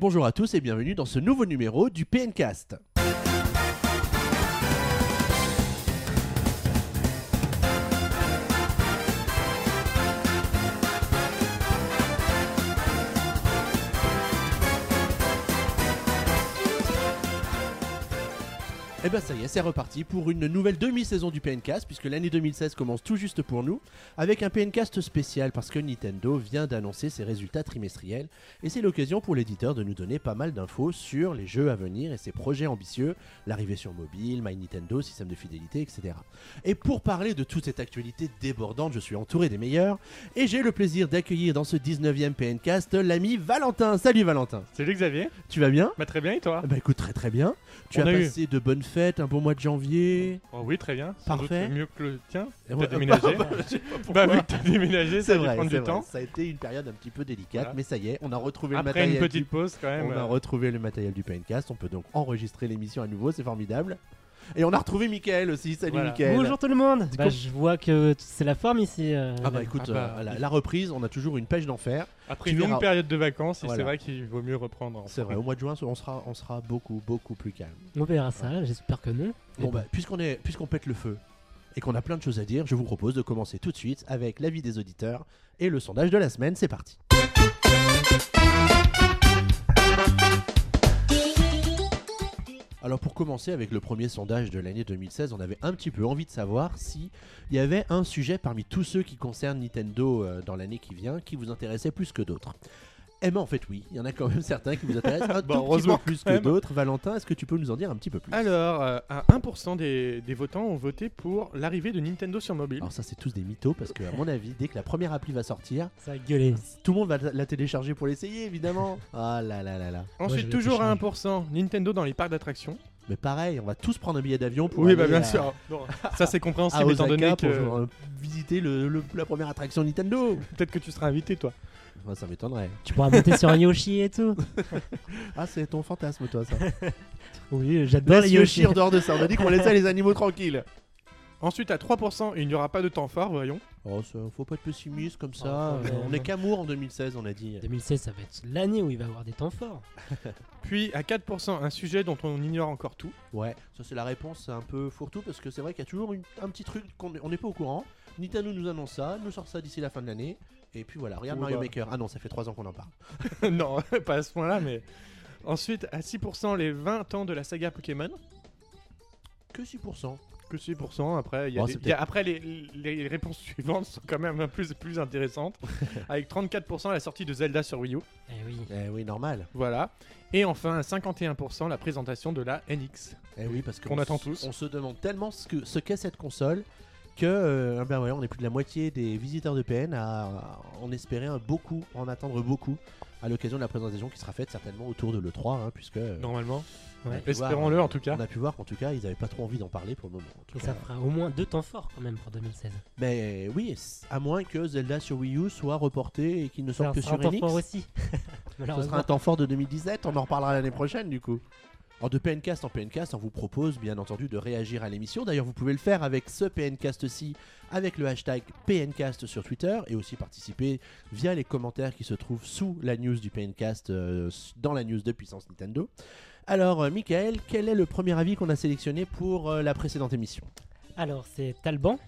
Bonjour à tous et bienvenue dans ce nouveau numéro du PNcast. Et ben ça y est, c'est reparti pour une nouvelle demi-saison du PNcast, puisque l'année 2016 commence tout juste pour nous, avec un PNcast spécial, parce que Nintendo vient d'annoncer ses résultats trimestriels, et c'est l'occasion pour l'éditeur de nous donner pas mal d'infos sur les jeux à venir et ses projets ambitieux, l'arrivée sur mobile, My Nintendo, système de fidélité, etc. Et pour parler de toute cette actualité débordante, je suis entouré des meilleurs, et j'ai le plaisir d'accueillir dans ce 19e PNcast l'ami Valentin. Salut Valentin, Salut Xavier, tu vas bien? Bah très bien et toi? Bah écoute, très très bien. Tu On as eu- passé de bonnes fêtes, un bon mois de janvier. Oh oui très bien, sans Parfait. doute mieux que le tien. T'as déménagé. Bah vu que t'as déménagé, ça dû vrai, prendre c'est du vrai. temps. Ça a été une période un petit peu délicate, Voilà. mais ça y est, on a retrouvé le Après matériel. une petite du... pause quand même. On a retrouvé le matériel du Paincast, on peut donc enregistrer l'émission à nouveau, c'est formidable. Et on a retrouvé Mickaël aussi, salut Voilà. Mickaël. Bonjour tout le monde. Bah, coup- je vois que c'est la forme ici. euh, Ah bah écoute, Ah bah, euh, la, la reprise, on a toujours une pêche d'enfer. Après tu une verras. longue période de vacances, Voilà. c'est vrai qu'il vaut mieux reprendre. C'est vrai, au mois de juin, on sera, on sera beaucoup, beaucoup plus calme. On verra ça. J'espère que non. Bon bah, puisqu'on est, puisqu'on pète le feu et qu'on a plein de choses à dire, je vous propose de commencer tout de suite avec l'avis des auditeurs et le sondage de la semaine. C'est parti. Alors pour commencer avec le premier sondage de l'année 2016, on avait un petit peu envie de savoir si il y avait un sujet parmi tous ceux qui concernent Nintendo euh, dans l'année qui vient qui vous intéressait plus que d'autres. Eh ben en fait oui, il y en a quand même certains qui vous intéressent un tout petit peu heureusement, plus que d'autres. Valentin, est-ce que tu peux nous en dire un petit peu plus? Alors, euh, à 1% des, des votants ont voté pour l'arrivée de Nintendo sur mobile. Alors ça c'est tous des mythos parce que à mon avis dès que la première appli va sortir, Ça a gueulé. tout le monde va la télécharger pour l'essayer évidemment. Ah là là là là. Ensuite, toujours à télécharger. 1%, Nintendo dans les parcs d'attractions. Mais pareil, on va tous prendre un billet d'avion pour Oui, aller bah bien à- sûr. Non, ça c'est à compréhensible étant Osaka donné pour que euh, visiter le- le- la première attraction Nintendo. peut-être que tu seras invité toi. Enfin, ça m'étonnerait. Tu pourras monter sur un Yoshi et tout. Ah c'est ton fantasme toi ça. Oui, j'adore les Yoshi Yoshi. en dehors de ça. On a dit qu'on laissait les animaux tranquilles. Ensuite, à 3%, il n'y aura pas de temps fort, voyons. Oh ça, faut pas être pessimiste comme ça. Oh, on est qu'amour en 2016 on a dit. 2016, ça va être l'année où il va y avoir des temps forts. Puis à 4%, un sujet dont on ignore encore tout. Ouais, ça c'est la réponse un peu fourre-tout parce que c'est vrai qu'il y a toujours une- un petit truc qu'on on n'est pas au courant. Nintendo nous annonce ça, nous sort ça d'ici la fin de l'année. Et puis voilà, regarde Mario bah. Maker. Ah non, ça fait 3 ans qu'on en parle. non, pas à ce point-là, mais. Ensuite, à 6%, les 20 ans de la saga Pokémon. Que 6%. Que 6%. Après, il y a Oh, des- c'est il y a- après les, les réponses suivantes sont quand même un peu plus, plus intéressantes. avec 34% la sortie de Zelda sur Wii U. Eh oui. Eh oui, normal. Voilà. Et enfin, à 51% la présentation de la NX. Eh oui, parce Qu'on on attend tous. On se demande tellement ce que ce qu'est cette console que euh, ben ouais, on est plus de la moitié des visiteurs de PN à, à en espérer un beaucoup, en attendre beaucoup à l'occasion de la présentation qui sera faite certainement autour de l'E3, hein, puisque euh, Normalement. on a Ouais. pu voir, Espérons-le en tout cas. On a pu voir qu'en tout cas, ils n'avaient pas trop envie d'en parler pour le moment. en tout Et cas. ça fera au moins deux temps forts quand même pour 2016. Mais oui, à moins que Zelda sur Wii U soit reporté et qu'il ne sorte Ça que sera sur un temps fort aussi. Ce sera un temps fort de 2017, on en reparlera l'année prochaine du coup. Alors de PNcast en PNcast, on vous propose bien entendu de réagir à l'émission. D'ailleurs, vous pouvez le faire avec ce PNcast-ci, avec le hashtag PNcast sur Twitter, et aussi participer via les commentaires qui se trouvent sous la news du PNcast, euh, dans la news de Puissance Nintendo. Alors, euh, Michael, quel est le premier avis qu'on a sélectionné pour euh, la précédente émission? Alors, c'est Talban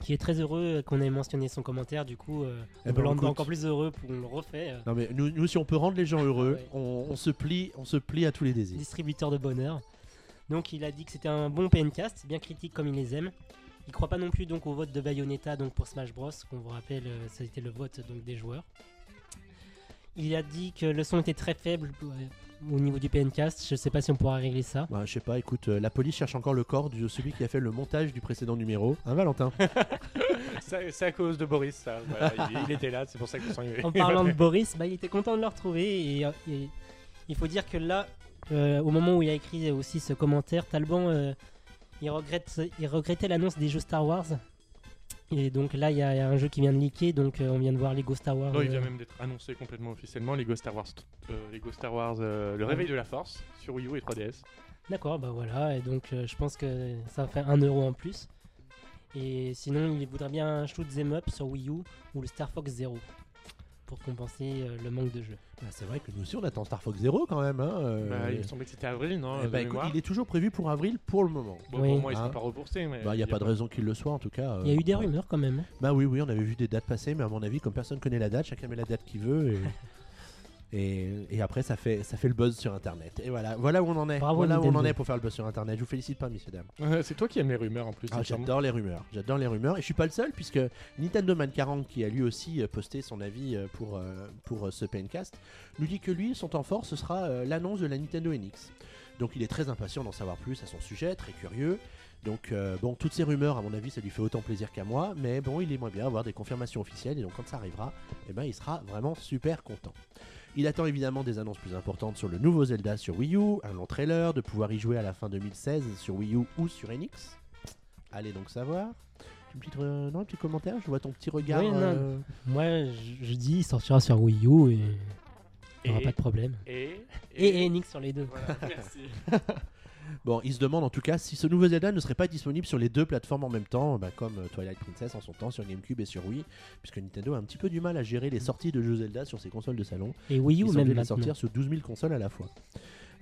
qui est très heureux qu'on ait mentionné son commentaire. Du coup, euh, Eh on ben, le rend écoute. encore plus heureux pour on le refait. euh, Non mais nous, nous, si on peut rendre les gens heureux, ouais. on, on se plie, on se plie à tous les désirs. distributeur de bonheur. Donc il a dit que c'était un bon PNcast, bien critique comme il les aime. Il croit pas non plus donc au vote de Bayonetta donc pour Smash Bros. Qu'on vous rappelle, euh, ça a été le vote donc des joueurs. Il a dit que le son était très faible euh, au niveau du PNcast. Je sais pas si on pourra régler ça. Bah, je sais pas, écoute, euh, la police cherche encore le corps de celui qui a fait le montage du précédent numéro. Hein, Valentin? C'est à cause de Boris, ça. Voilà, il, il était là, c'est pour ça sang est- En parlant de Boris, bah, il était content de le retrouver et, et il faut dire que là, euh, au moment où il a écrit aussi ce commentaire, Talban, euh, il, regrette, il regrettait l'annonce des jeux Star Wars. Et donc là, il y, a il y a un jeu qui vient de leaker, donc euh, on vient de voir Lego Star Wars. Non, il vient euh, même d'être annoncé complètement officiellement Lego Star Wars, euh, Lego Star Wars Le Réveil de la Force sur Wii U et 3DS. D'accord, bah voilà, et donc je pense que ça va faire 1 euro en plus. Et sinon, il voudrait bien un shoot them up sur Wii U ou le Star Fox Zero. Pour compenser euh, le manque de jeux. Bah, c'est vrai que nous aussi on attend Star Fox Zero quand même. Hein, euh, Bah, il me semblait que c'était avril, non eh bah, écoute, il est toujours prévu pour avril pour le moment. Bon, Oui. Pour moi, ils Hein. sont pas mais Bah, il n'y a pas de raison qu'il le soit en tout cas. Il y a euh, eu des ouais. rumeurs quand même. hein. Bah oui, oui, on avait vu des dates passer, mais à mon avis, comme personne connaît la date, chacun met la date qu'il veut. Et, et, et après, ça fait, ça fait le buzz sur Internet. Et voilà, voilà où on en est. Bravo, voilà où on en est pour faire le buzz sur Internet. Je vous félicite pas, messieurs dames. Ouais, c'est toi qui aimes les rumeurs en plus. Ah, j'adore les rumeurs. J'adore les rumeurs. Et je suis pas le seul, puisque Nintendo Man 40, qui a lui aussi euh, posté son avis euh, pour, euh, pour ce PNcast, nous dit que lui, son temps fort, ce sera l'annonce de la Nintendo NX. Donc il est très impatient d'en savoir plus à son sujet, très curieux. Donc euh, bon, toutes ces rumeurs, à mon avis, ça lui fait autant plaisir qu'à moi, mais bon, il aimerait bien avoir des confirmations officielles, et donc quand ça arrivera, eh ben, il sera vraiment super content. Il attend évidemment des annonces plus importantes sur le nouveau Zelda sur Wii U, un long trailer, de pouvoir y jouer à la fin 2016 sur Wii U ou sur NX. Allez donc savoir. Une petite, euh, non, un petit commentaire, je vois ton petit regard. Oui, euh, Moi, je, je dis, il sortira sur Wii U et il n'y aura pas de problème. Et, Et, et NX sur les deux. Voilà, merci. Bon, il se demande en tout cas si ce nouveau Zelda ne serait pas disponible sur les deux plateformes en même temps, bah, comme euh, Twilight Princess en son temps sur GameCube et sur Wii, puisque Nintendo a un petit peu du mal à gérer les sorties de jeux Zelda sur ses consoles de salon. Et Wii U même les sortir sur 12 000 consoles à la fois.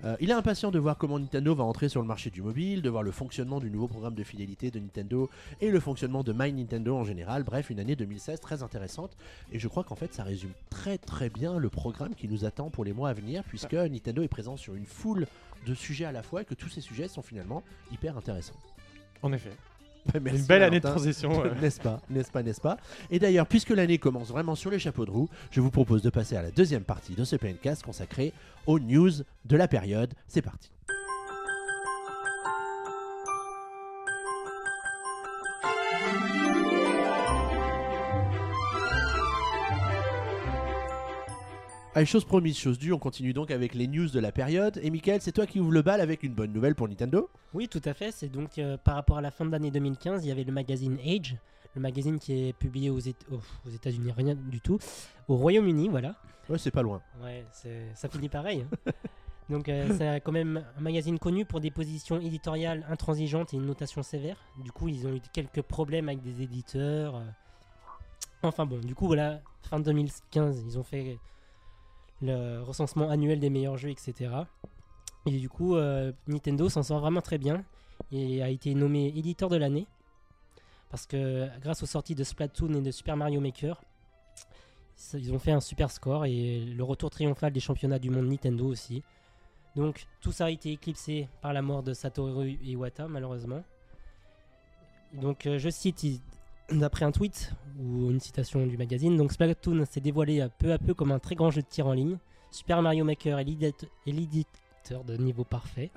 Euh, il est impatient de voir comment Nintendo va entrer sur le marché du mobile, de voir le fonctionnement du nouveau programme de fidélité de Nintendo et le fonctionnement de My Nintendo en général. Bref, une année 2016 très intéressante. Et je crois qu'en fait, ça résume très très bien le programme qui nous attend pour les mois à venir, puisque Nintendo est présent sur une foule de sujets à la fois et que tous ces sujets sont finalement hyper intéressants. En effet. Merci, Une belle année de transition. euh. n'est-ce pas, n'est-ce pas, n'est-ce pas? Et d'ailleurs, puisque l'année commence vraiment sur les chapeaux de roue, je vous propose de passer à la deuxième partie de ce PNcast consacré aux news de la période. C'est parti. Allez, chose promise, chose due, on continue donc avec les news de la période. Et Michael, c'est toi qui ouvre le bal avec une bonne nouvelle pour Nintendo Oui, tout à fait. C'est donc euh, par rapport à la fin de l'année 2015, il y avait le magazine Age, le magazine qui est publié aux, oh, aux États-Unis, rien du tout, au Royaume-Uni, voilà. Ouais, c'est pas loin. Ouais, ça finit pareil. hein. Donc euh, c'est quand même un magazine connu pour des positions éditoriales intransigeantes et une notation sévère. Du coup, ils ont eu quelques problèmes avec des éditeurs. euh. Enfin bon, du coup, voilà, fin 2015, ils ont fait le recensement annuel des meilleurs jeux, etc. Et du coup, euh, Nintendo s'en sort vraiment très bien et a été nommé éditeur de l'année. Parce que grâce aux sorties de Splatoon et de Super Mario Maker, ils ont fait un super score et le retour triomphal des championnats du monde Nintendo aussi. Donc tout ça a été éclipsé par la mort de Satoru Iwata malheureusement. Donc euh, je cite d'après un tweet ou une citation du magazine, donc Splatoon s'est dévoilé euh, peu à peu comme un très grand jeu de tir en ligne. Super Mario Maker est l'édite- est l'éditeur de niveau parfait.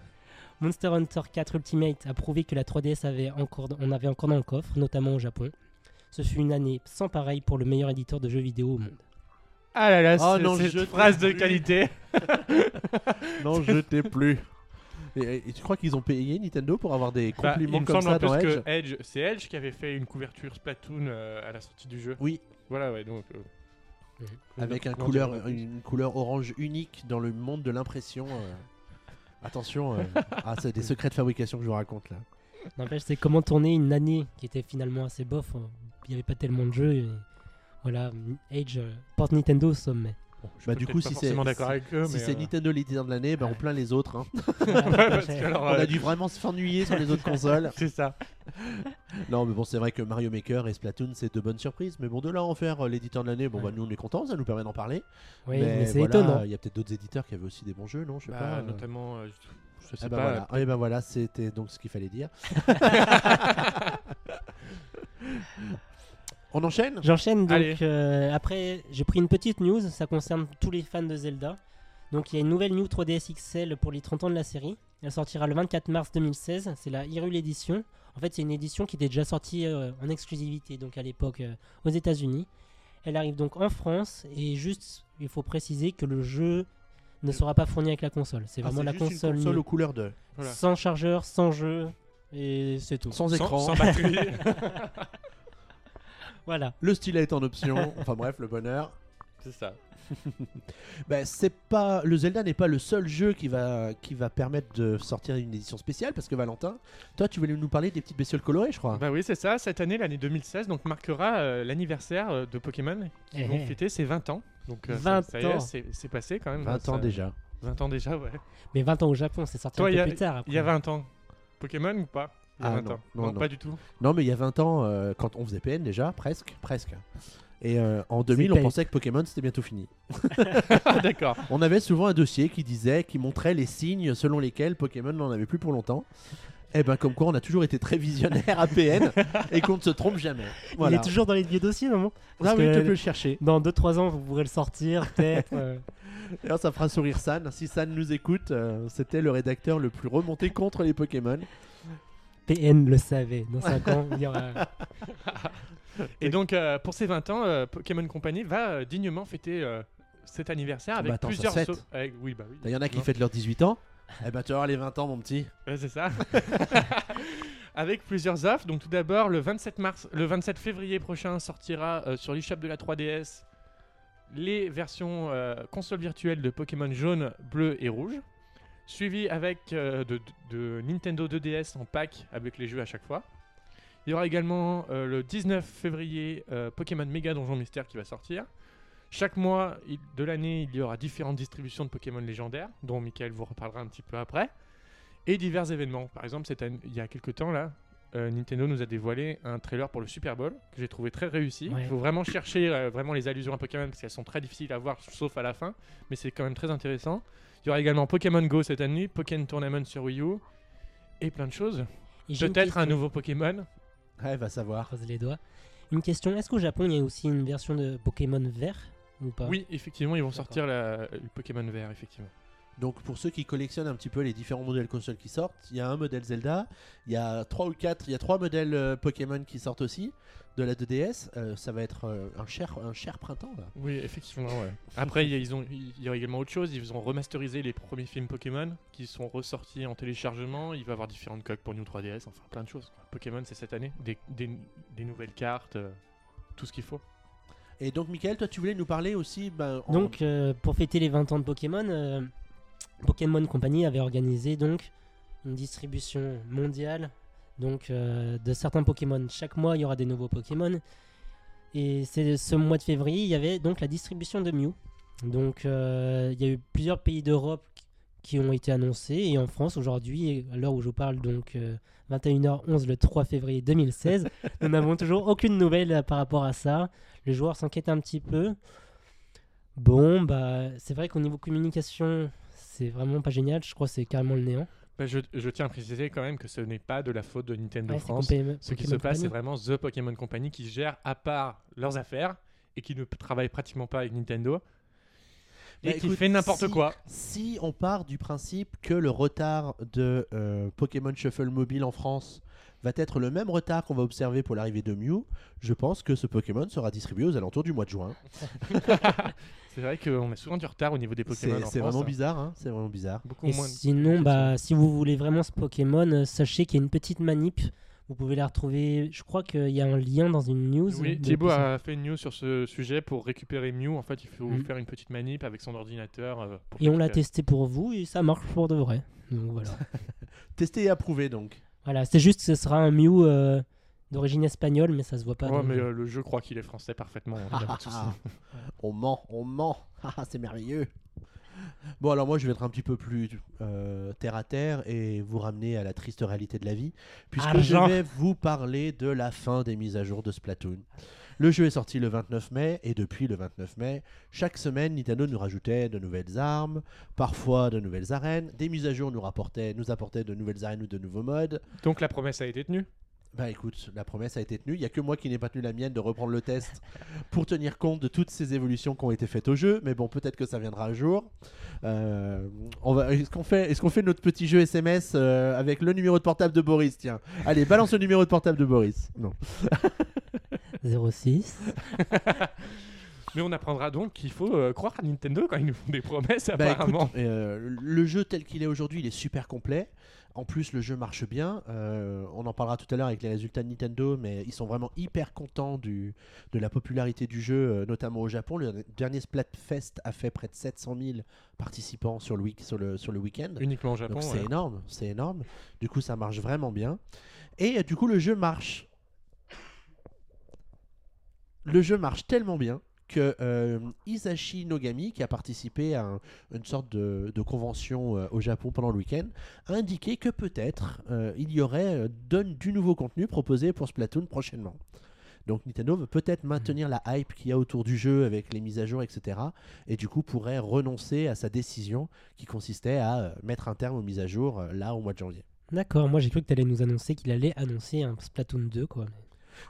Monster Hunter 4 Ultimate a prouvé que la 3DS avait encore, on avait encore dans le coffre, notamment au Japon. Ce fut une année sans pareil pour le meilleur éditeur de jeux vidéo au monde. Ah là là, Oh c'est- non, cette je phrase de qualité. Non, je t'ai plus. Et, et tu crois qu'ils ont payé Nintendo pour avoir des Bah, compliments il me comme semble ça en plus dans Edge que Edge, c'est Edge qui avait fait une couverture Splatoon euh, à la sortie du jeu. Oui, Voilà, ouais, donc. euh, avec un comment couleur, dire, une couleur orange unique dans le monde de l'impression. euh. Attention, euh. ah, c'est des secrets de fabrication que je vous raconte là. N'empêche, c'est comment tourner une année qui était finalement assez bof. euh, Il n'y avait pas tellement de jeux. Et voilà, Age euh, porte Nintendo au sommet. Je Bah, suis du coup, si c'est si, avec eux, si mais, c'est euh, Nintendo l'éditeur de l'année, bah, on plaint les autres. hein. Ouais, alors, On euh, a dû vraiment s'ennuyer sur les autres consoles. c'est ça. Non, mais bon, c'est vrai que Mario Maker et Splatoon, c'est de bonnes surprises. Mais bon, de là en faire euh, l'éditeur de l'année, bon, Ouais. bah, nous on est contents, ça nous permet d'en parler. Oui, mais, c'est voilà, étonnant. Il y a peut-être d'autres éditeurs qui avaient aussi des bons jeux, non Je sais Bah, pas. euh. notamment, euh, je, je sais Ah bah pas. voilà. Ah, et ben voilà, c'était donc ce qu'il fallait dire. On enchaîne? J'enchaîne donc. Euh, après, j'ai pris une petite news. Ça concerne tous les fans de Zelda. Donc, il y a une nouvelle New 3DS XL pour les 30 ans de la série. Elle sortira le 24 mars 2016. C'est la Hyrule Edition. En fait, c'est une édition qui était déjà sortie euh, en exclusivité, donc à l'époque euh, aux États-Unis. Elle arrive donc en France et juste, il faut préciser que le jeu ne sera pas fourni avec la console. C'est Ah, vraiment la juste une console, console nue. aux couleurs de. Voilà. sans chargeur, sans jeu et c'est tout. Sans Sans, écran. sans batterie. Voilà. Le stylet est en option. enfin bref, le bonheur. c'est ça. Bah, c'est pas le Zelda n'est pas le seul jeu qui va qui va permettre de sortir une édition spéciale parce que Valentin, toi tu voulais nous parler des petites bestioles colorées, je crois. Bah oui, c'est ça. Cette année, l'année 2016, donc marquera euh, l'anniversaire euh, de Pokémon qui Eh vont eh. fêter ses 20 ans. Donc euh, 20 ça, ça y est, ans. c'est c'est passé quand même. 20 ça- ans déjà. 20 ans déjà, ouais. Mais 20 ans au Japon, c'est sorti Toi, un il peu y a- plus tard. Il y a après. 20 ans. Pokémon ou pas? Il y a Ah 20 non, ans. non, non. pas du tout. Non, mais il y a 20 ans, euh, quand on faisait PN déjà, presque, presque. Et euh, en 2000, on pensait que Pokémon c'était bientôt fini. Ah, D'accord. On avait souvent un dossier qui disait, qui montrait les signes selon lesquels Pokémon n'en avait plus pour longtemps. Et ben comme quoi on a toujours été très visionnaire à PN et qu'on ne se trompe jamais. Voilà. Il est toujours dans les vieux dossiers, non Ah Parce oui, que- tu peux le chercher. Dans 2-3 ans, vous pourrez le sortir, peut-être. euh. D'ailleurs, ça fera sourire San. Si San nous écoute, euh, c'était le rédacteur le plus remonté contre les Pokémon. PN le savait. Dans 5 ans, il y aura. Et donc, euh, pour ces 20 ans, euh, Pokémon Company va euh, dignement fêter euh, cet anniversaire avec Bah, attends, plusieurs. sau- avec- Oui, bah oui. Il y en a qui Non. fêtent leurs 18 ans. Eh ben tu vas avoir les 20 ans mon petit. Ouais, c'est ça. Avec plusieurs offres. Donc tout d'abord, le 27 mars, le 27 février prochain sortira euh, sur l'eShop de la 3DS les versions euh, console virtuelle de Pokémon jaune, bleu et rouge, suivi avec euh, de, Nintendo 2DS en pack avec les jeux à chaque fois. Il y aura également euh, le 19 février euh, Pokémon Mega Donjon Mystère qui va sortir. Chaque mois de l'année, il y aura différentes distributions de Pokémon légendaires, dont Michael vous reparlera un petit peu après et divers événements. Par exemple, cette il y a quelques temps là, euh, Nintendo nous a dévoilé un trailer pour le Super Bowl que j'ai trouvé très réussi. Ouais. Il faut vraiment chercher euh, vraiment les allusions à Pokémon parce qu'elles sont très difficiles à voir sauf à la fin, mais c'est quand même très intéressant. Il y aura également Pokémon Go cette année, Pokémon Tournament sur Wii U et plein de choses. Peut-être un nouveau Pokémon. Ouais, va savoir. Croise les doigts. Une question est-ce qu'au Japon, il y a aussi une version de Pokémon vert ou pas? Oui, effectivement, ils vont sortir la- le Pokémon vert, effectivement. Donc pour ceux qui collectionnent un petit peu les différents modèles consoles qui sortent, il y a un modèle Zelda, il y a trois ou quatre, il y a trois modèles euh, Pokémon qui sortent aussi de la 2DS. Euh, ça va être euh, un cher, un cher printemps là. Oui, effectivement, ouais. Après, il y, a- ils ont, il y aura également autre chose. Ils ont remasterisé les premiers films Pokémon qui sont ressortis en téléchargement. Il va y avoir différentes coques pour New 3DS, enfin plein de choses. quoi. Pokémon, c'est cette année. Des, des- des nouvelles cartes, euh, tout ce qu'il faut. Et donc Michael, toi tu voulais nous parler aussi ben, en- Donc, euh, pour fêter les 20 ans de Pokémon, euh, Pokémon Company avait organisé donc une distribution mondiale donc euh, de certains Pokémon. Chaque mois, il y aura des nouveaux Pokémon. Et c'est ce mois de février, il y avait donc la distribution de Mew. Donc, euh, il y a eu plusieurs pays d'Europe qui ont été annoncés. Et en France, aujourd'hui, à l'heure où je vous parle, donc euh, 21h11 le 3 février 2016, nous n'avons toujours aucune nouvelle euh, par rapport à ça. Le joueur s'inquiète un petit peu. Bon, bah, c'est vrai qu'au niveau communication, c'est vraiment pas génial. Je crois que c'est carrément le néant. Bah, je, je tiens à préciser quand même que ce n'est pas de la faute de Nintendo Ouais, France. Compé- Ce qui se passe, c'est vraiment The Pokémon Company qui gère à part leurs affaires et qui ne travaille pratiquement pas avec Nintendo. Et Bah, qui écoute, fait n'importe si- quoi. Si on part du principe que le retard de euh, Pokémon Shuffle Mobile en France va être le même retard qu'on va observer pour l'arrivée de Mew, je pense que ce Pokémon sera distribué aux alentours du mois de juin. C'est vrai qu'on a souvent du retard au niveau des Pokémon. C'est en c'est France, vraiment hein. bizarre, hein c'est vraiment bizarre. Beaucoup Et moins. sinon, bah, si vous voulez vraiment ce Pokémon, euh, sachez qu'il y a une petite manip. Vous pouvez la retrouver. Je crois qu'il y a un lien dans une news. Oui, Thibaut a fait une news sur ce sujet pour récupérer Mew. En fait, il faut Mhm. faire une petite manip avec son ordinateur. euh, pour Et on l'a testé pour vous et ça marche pour de vrai. Donc voilà. Testé et approuvé donc. Voilà, c'est juste que ce sera un Mew euh, d'origine espagnole, mais ça se voit pas. Ouais, le mais jeu. euh, le jeu croit qu'il est français parfaitement. on ment, on ment. Ah, c'est merveilleux. Bon, alors moi, je vais être un petit peu plus euh, terre à terre et vous ramener à la triste réalité de la vie, puisque Argent. je vais vous parler de la fin des mises à jour de Splatoon. Le jeu est sorti le 29 mai et depuis le 29 mai, chaque semaine, Nintendo nous rajoutait de nouvelles armes, parfois de nouvelles arènes. Des mises à jour nous, rapportaient, nous apportaient de nouvelles arènes ou de nouveaux modes. Donc la promesse a été tenue? Bah écoute, la promesse a été tenue. Il y a que moi qui n'ai pas tenu la mienne de reprendre le test pour tenir compte de toutes ces évolutions qui ont été faites au jeu. Mais bon, peut-être que ça viendra un jour. Euh, on va, est-ce qu'on fait, est-ce qu'on fait notre petit jeu SMS euh, avec le numéro de portable de Boris? Tiens, allez, balance le numéro de portable de Boris. Non. 06. Mais on apprendra donc qu'il faut euh, croire à Nintendo quand ils nous font des promesses, Bah, écoute, apparemment. euh, le jeu tel qu'il est aujourd'hui, il est super complet. En plus, le jeu marche bien. Euh, on en parlera tout à l'heure avec les résultats de Nintendo, mais ils sont vraiment hyper contents du, de la popularité du jeu, notamment au Japon. Le dernier Splatfest a fait près de 700 000 participants sur le, week- sur le, sur le week-end. Uniquement au Japon. C'est ouais. énorme, c'est énorme. Du coup, ça marche vraiment bien. Et du coup, le jeu marche. Le jeu marche tellement bien que euh, Isashi Nogami, qui a participé à un- une sorte de, convention euh, au Japon pendant le week-end, a indiqué que peut-être euh, il y aurait du nouveau contenu proposé pour Splatoon prochainement. Donc Nintendo veut peut-être maintenir la hype qu'il y a autour du jeu avec les mises à jour, etc. Et du coup pourrait renoncer à sa décision qui consistait à mettre un terme aux mises à jour là au mois de janvier. D'accord, moi j'ai cru que tu allais nous annoncer qu'il allait annoncer un Splatoon 2 quoi.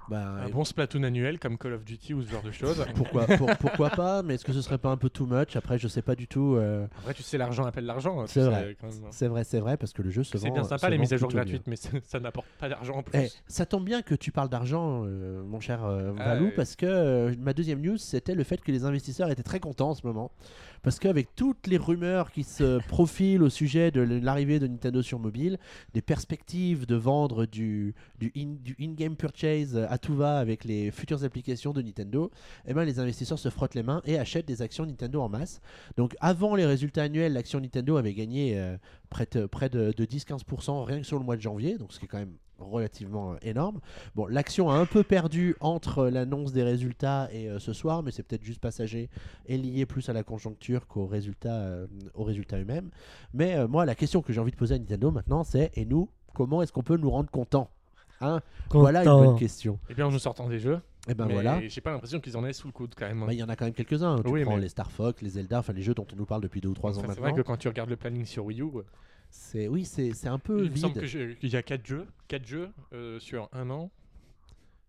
Bah, Un bon Splatoon annuel comme Call of Duty ou ce genre de choses. pourquoi, pour- pourquoi pas Mais est-ce que ce serait pas un peu too much? Après, je sais pas du tout. euh, Après, tu sais, l'argent appelle l'argent. hein, C'est vrai. C'est vrai, c'est vrai, parce que le jeu se C'est vend. bien se sympa les mises à jour bien. gratuites, mais ça, ça n'apporte pas d'argent en plus. Eh, ça tombe bien que tu parles d'argent, euh, mon cher euh, Ah, Valou, parce que euh, ma deuxième news, c'était le fait que les investisseurs étaient très contents en ce moment. Parce qu'avec toutes les rumeurs qui se profilent au sujet de l'arrivée de Nintendo sur mobile, des perspectives de vendre du, du in- du in-game purchase à tout va avec les futures applications de Nintendo, eh ben, les investisseurs se frottent les mains et achètent des actions Nintendo en masse. Donc avant les résultats annuels, l'action Nintendo avait gagné euh, près de 10-15% rien que sur le mois de janvier, donc ce qui est quand même relativement euh, énorme. Bon, l'action a un peu perdu entre l'annonce des résultats et euh, ce soir, mais c'est peut-être juste passager et lié plus à la conjoncture qu'aux résultats, euh, aux résultats eux-mêmes. Mais euh, moi, la question que j'ai envie de poser à Nintendo maintenant, c'est et nous, comment est-ce qu'on peut nous rendre contents Hein? Voilà une Content. bonne question. Et bien en nous sortant des jeux. Et ben mais voilà. J'ai pas l'impression qu'ils en aient sous le coude quand même. hein. Bah, Il y en a quand même quelques-uns. Tu Oui, prends mais- les Star Fox, les Zelda, enfin les jeux dont on nous parle depuis deux ou trois ans c'est vrai que quand tu regardes le planning sur Wii U, C'est oui, c'est un peu il me semble vide. qu'il y a 4 jeux, 4 jeux euh, sur un an.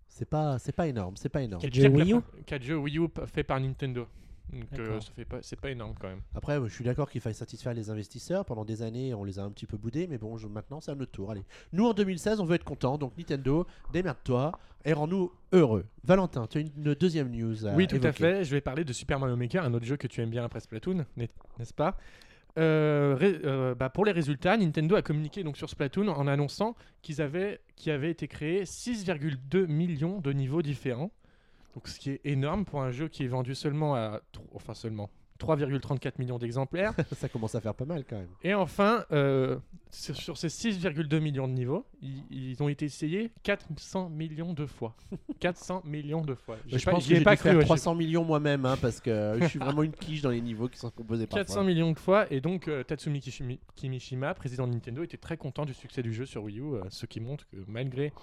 C'est pas, c'est pas énorme, c'est pas énorme. Quel Pire jeu que la Wii U 4 jeux Wii U faits par Nintendo. Donc euh, D'accord. ça fait pas, c'est pas énorme quand même. Après, je suis d'accord qu'il faille satisfaire les investisseurs. Pendant des années, on les a un petit peu boudés, mais bon, je- maintenant, c'est à notre tour. Allez, nous en 2016, on veut être content. Donc Nintendo, démerde-toi et rends-nous heureux. Valentin, tu as une, une deuxième news à oui, tout à fait. Je vais parler de Super Mario Maker, un autre jeu que tu aimes bien après Splatoon, n'est- n'est-ce pas? Euh, euh, bah, pour les résultats, Nintendo a communiqué donc sur Splatoon en annonçant qu'ils avaient, qu'il avait été créé 6,2 millions de niveaux différents. Donc, ce qui est énorme pour un jeu qui est vendu seulement à, enfin seulement 3,34 millions d'exemplaires. Ça commence à faire pas mal quand même. Et enfin, euh, sur, sur ces 6,2 millions de niveaux, ils, ils ont été essayés 400 millions de fois. 400 millions de fois. Je pas- pense que ai j'ai pas dû cru. faire ouais, j'ai- 300 millions moi-même, hein, parce que je suis vraiment une quiche dans les niveaux qui sont proposés par 400 millions de fois et donc euh, Tatsumi Kishimi- Kimishima, président de Nintendo, était très content du succès du jeu sur Wii U, euh, ce qui montre que malgré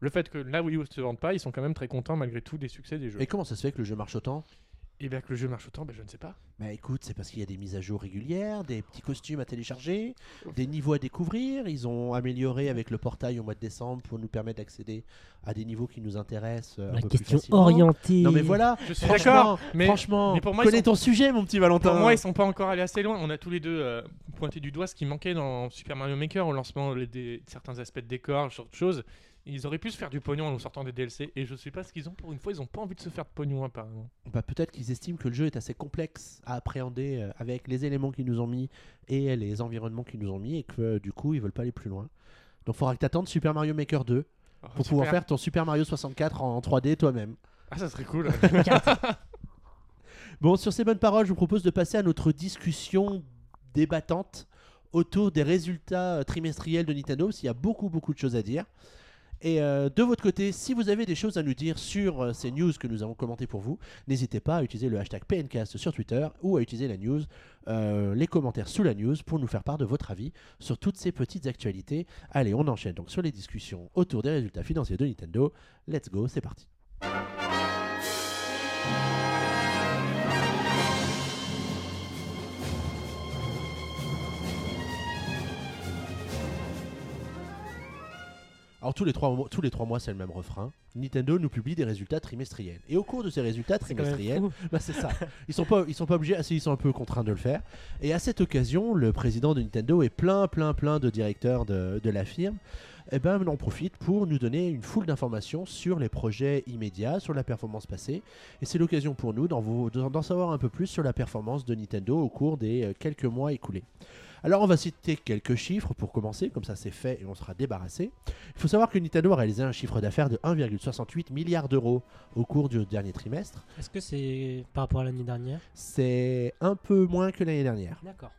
le fait que la Wii U ne se vende pas, ils sont quand même très contents malgré tout des succès des jeux. Et comment ça se fait que le jeu marche autant? Et bien que le jeu marche autant, ben, je ne sais pas. Bah écoute, c'est parce qu'il y a des mises à jour régulières, des petits costumes à télécharger, des niveaux à découvrir. Ils ont amélioré avec le portail au mois de décembre pour nous permettre d'accéder à des niveaux qui nous intéressent euh, un La peu plus question facilement. orientée. Non mais voilà, Je suis franchement, d'accord, mais franchement, mais pour moi, ils connais sont- ton sujet mon petit Valentin. pour moi ils sont pas encore allés assez loin. On a tous les deux euh, pointé du doigt ce qui manquait dans Super Mario Maker au lancement les- des, certains aspects de décor, ce genre de choses. Ils auraient pu se faire du pognon en nous sortant des DLC et je sais pas ce qu'ils ont pour une fois, ils ont pas envie de se faire de pognon apparemment. Bah, peut-être qu'ils estiment que le jeu est assez complexe à appréhender euh, avec les éléments qu'ils nous ont mis et les environnements qu'ils nous ont mis et que euh, du coup ils veulent pas aller plus loin. Donc faudra que t'attendes Super Mario Maker 2 Oh, pour pouvoir faire ton Super Mario 64 en 3D toi-même. Ah ça serait cool. Bon, sur ces bonnes paroles, je vous propose de passer à notre discussion débattante autour des résultats euh, trimestriels de Nintendo, parce qu'il y a beaucoup, beaucoup de choses à dire. Et euh, de votre côté, si vous avez des choses à nous dire sur euh, ces news que nous avons commentées pour vous, n'hésitez pas à utiliser le hashtag PNcast sur Twitter ou à utiliser la news, euh, les commentaires sous la news pour nous faire part de votre avis sur toutes ces petites actualités. Allez, on enchaîne donc sur les discussions autour des résultats financiers de Nintendo. Let's go, c'est parti. Alors tous les trois mois, tous les trois mois c'est le même refrain. Nintendo nous publie des résultats trimestriels. Et au cours de ces résultats trimestriels, bah, c'est ça. Ils sont pas, ils sont pas obligés, ah, ils sont un peu contraints de le faire. Et à cette occasion, le président de Nintendo et plein, plein, plein de directeurs de, de la firme, eh ben, en profite pour nous donner une foule d'informations sur les projets immédiats, sur la performance passée. Et c'est l'occasion pour nous d'en savoir un peu plus sur la performance de Nintendo au cours des euh, quelques mois écoulés. Alors on va citer quelques chiffres pour commencer, comme ça c'est fait et on sera débarrassé. Il faut savoir que Nintendo a réalisé un chiffre d'affaires de 1,68 milliard d'euros au cours du dernier trimestre. Est-ce que c'est par rapport à l'année dernière? C'est un peu moins que l'année dernière. D'accord.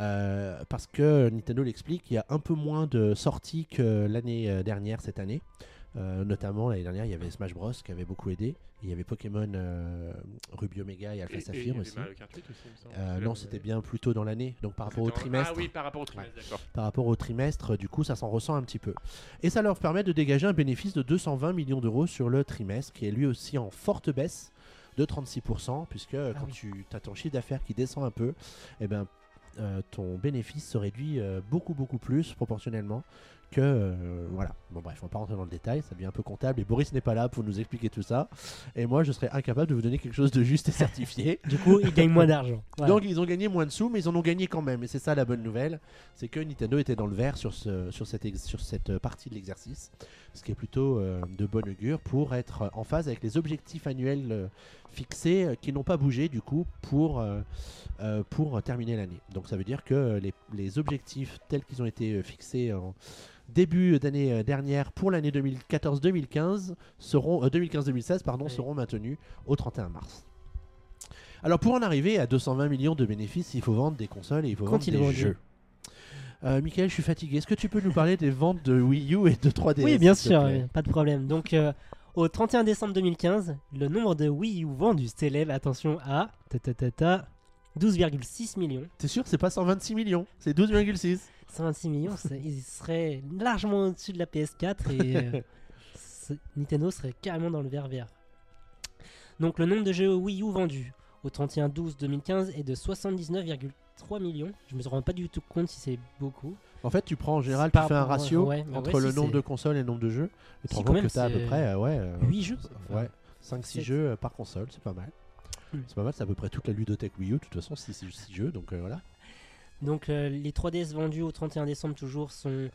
Euh, parce que Nintendo l'explique, il y a un peu moins de sorties que l'année euh, dernière cette année. Euh, notamment l'année dernière, il y avait Smash Bros qui avait beaucoup aidé. Il y avait Pokémon euh, Ruby Omega et Alpha Et- et il y Saphir aussi. Mario Kart 8 aussi, il me semble. Euh, non, là, c'était bien plus tôt dans l'année. Donc par rapport au trimestre, Ah oui, par rapport au trimestre, d'accord. par rapport au trimestre, du coup, ça s'en ressent un petit peu. Et ça leur permet de dégager un bénéfice de 220 millions d'euros sur le trimestre, qui est lui aussi en forte baisse de 36%, puisque euh, quand oui. tu as ton chiffre d'affaires qui descend un peu, eh ben, euh, ton bénéfice se réduit euh, beaucoup, beaucoup plus proportionnellement que... euh, voilà. Bon bref, on va pas rentrer dans le détail, ça devient un peu comptable, et Boris n'est pas là pour nous expliquer tout ça, et moi je serais incapable de vous donner quelque chose de juste et certifié. Du coup, ils gagnent moins d'argent. Voilà. Donc ils ont gagné moins de sous, mais ils en ont gagné quand même. Et c'est ça la bonne nouvelle, c'est que Nintendo était dans le vert sur, ce, sur, cette, ex- sur cette partie de l'exercice, ce qui est plutôt euh, de bon augure pour être en phase avec les objectifs annuels euh, fixés qui n'ont pas bougé du coup pour, pour terminer l'année. Donc ça veut dire que les, les objectifs tels qu'ils ont été fixés en début d'année euh, dernière pour l'année 2014-2015 seront euh, 2015-2016 pardon Oui. seront maintenus au 31 mars. Alors pour en arriver à 220 millions de bénéfices, il faut vendre des consoles et il faut vendre des jeux. Euh, Michael, je suis fatigué. Est-ce que tu peux nous parler des ventes de Wii U et de 3DS Oui, bien sûr, oui, pas de problème. Donc, euh, au 31 décembre 2015, le nombre de Wii U vendus s'élève, attention, à ta, ta, ta, ta, 12,6 millions. T'es sûr c'est pas 126 millions, c'est 12,6. 126 millions, ils seraient largement au-dessus de la PS4 et euh, ce- Nintendo serait carrément dans le vert vert. Donc, le nombre de jeux Wii U vendus au 31-12-2015 est de 79,3 millions. Je me rends pas du tout compte si c'est beaucoup. En fait, tu prends en général, tu fais un ratio ouais, entre ouais, le si, nombre de consoles et le nombre de jeux. Et tu te Si, rends compte que t'as à peu près euh, ouais, euh, 8 jeux. enfin, ouais, 5-6 sept. jeux euh, par console, c'est pas mal. C'est pas mal, c'est à peu près toute la ludothèque Wii U, de toute façon, 6 jeux, donc euh, voilà. Donc euh, les 3DS vendus au 31 décembre toujours sont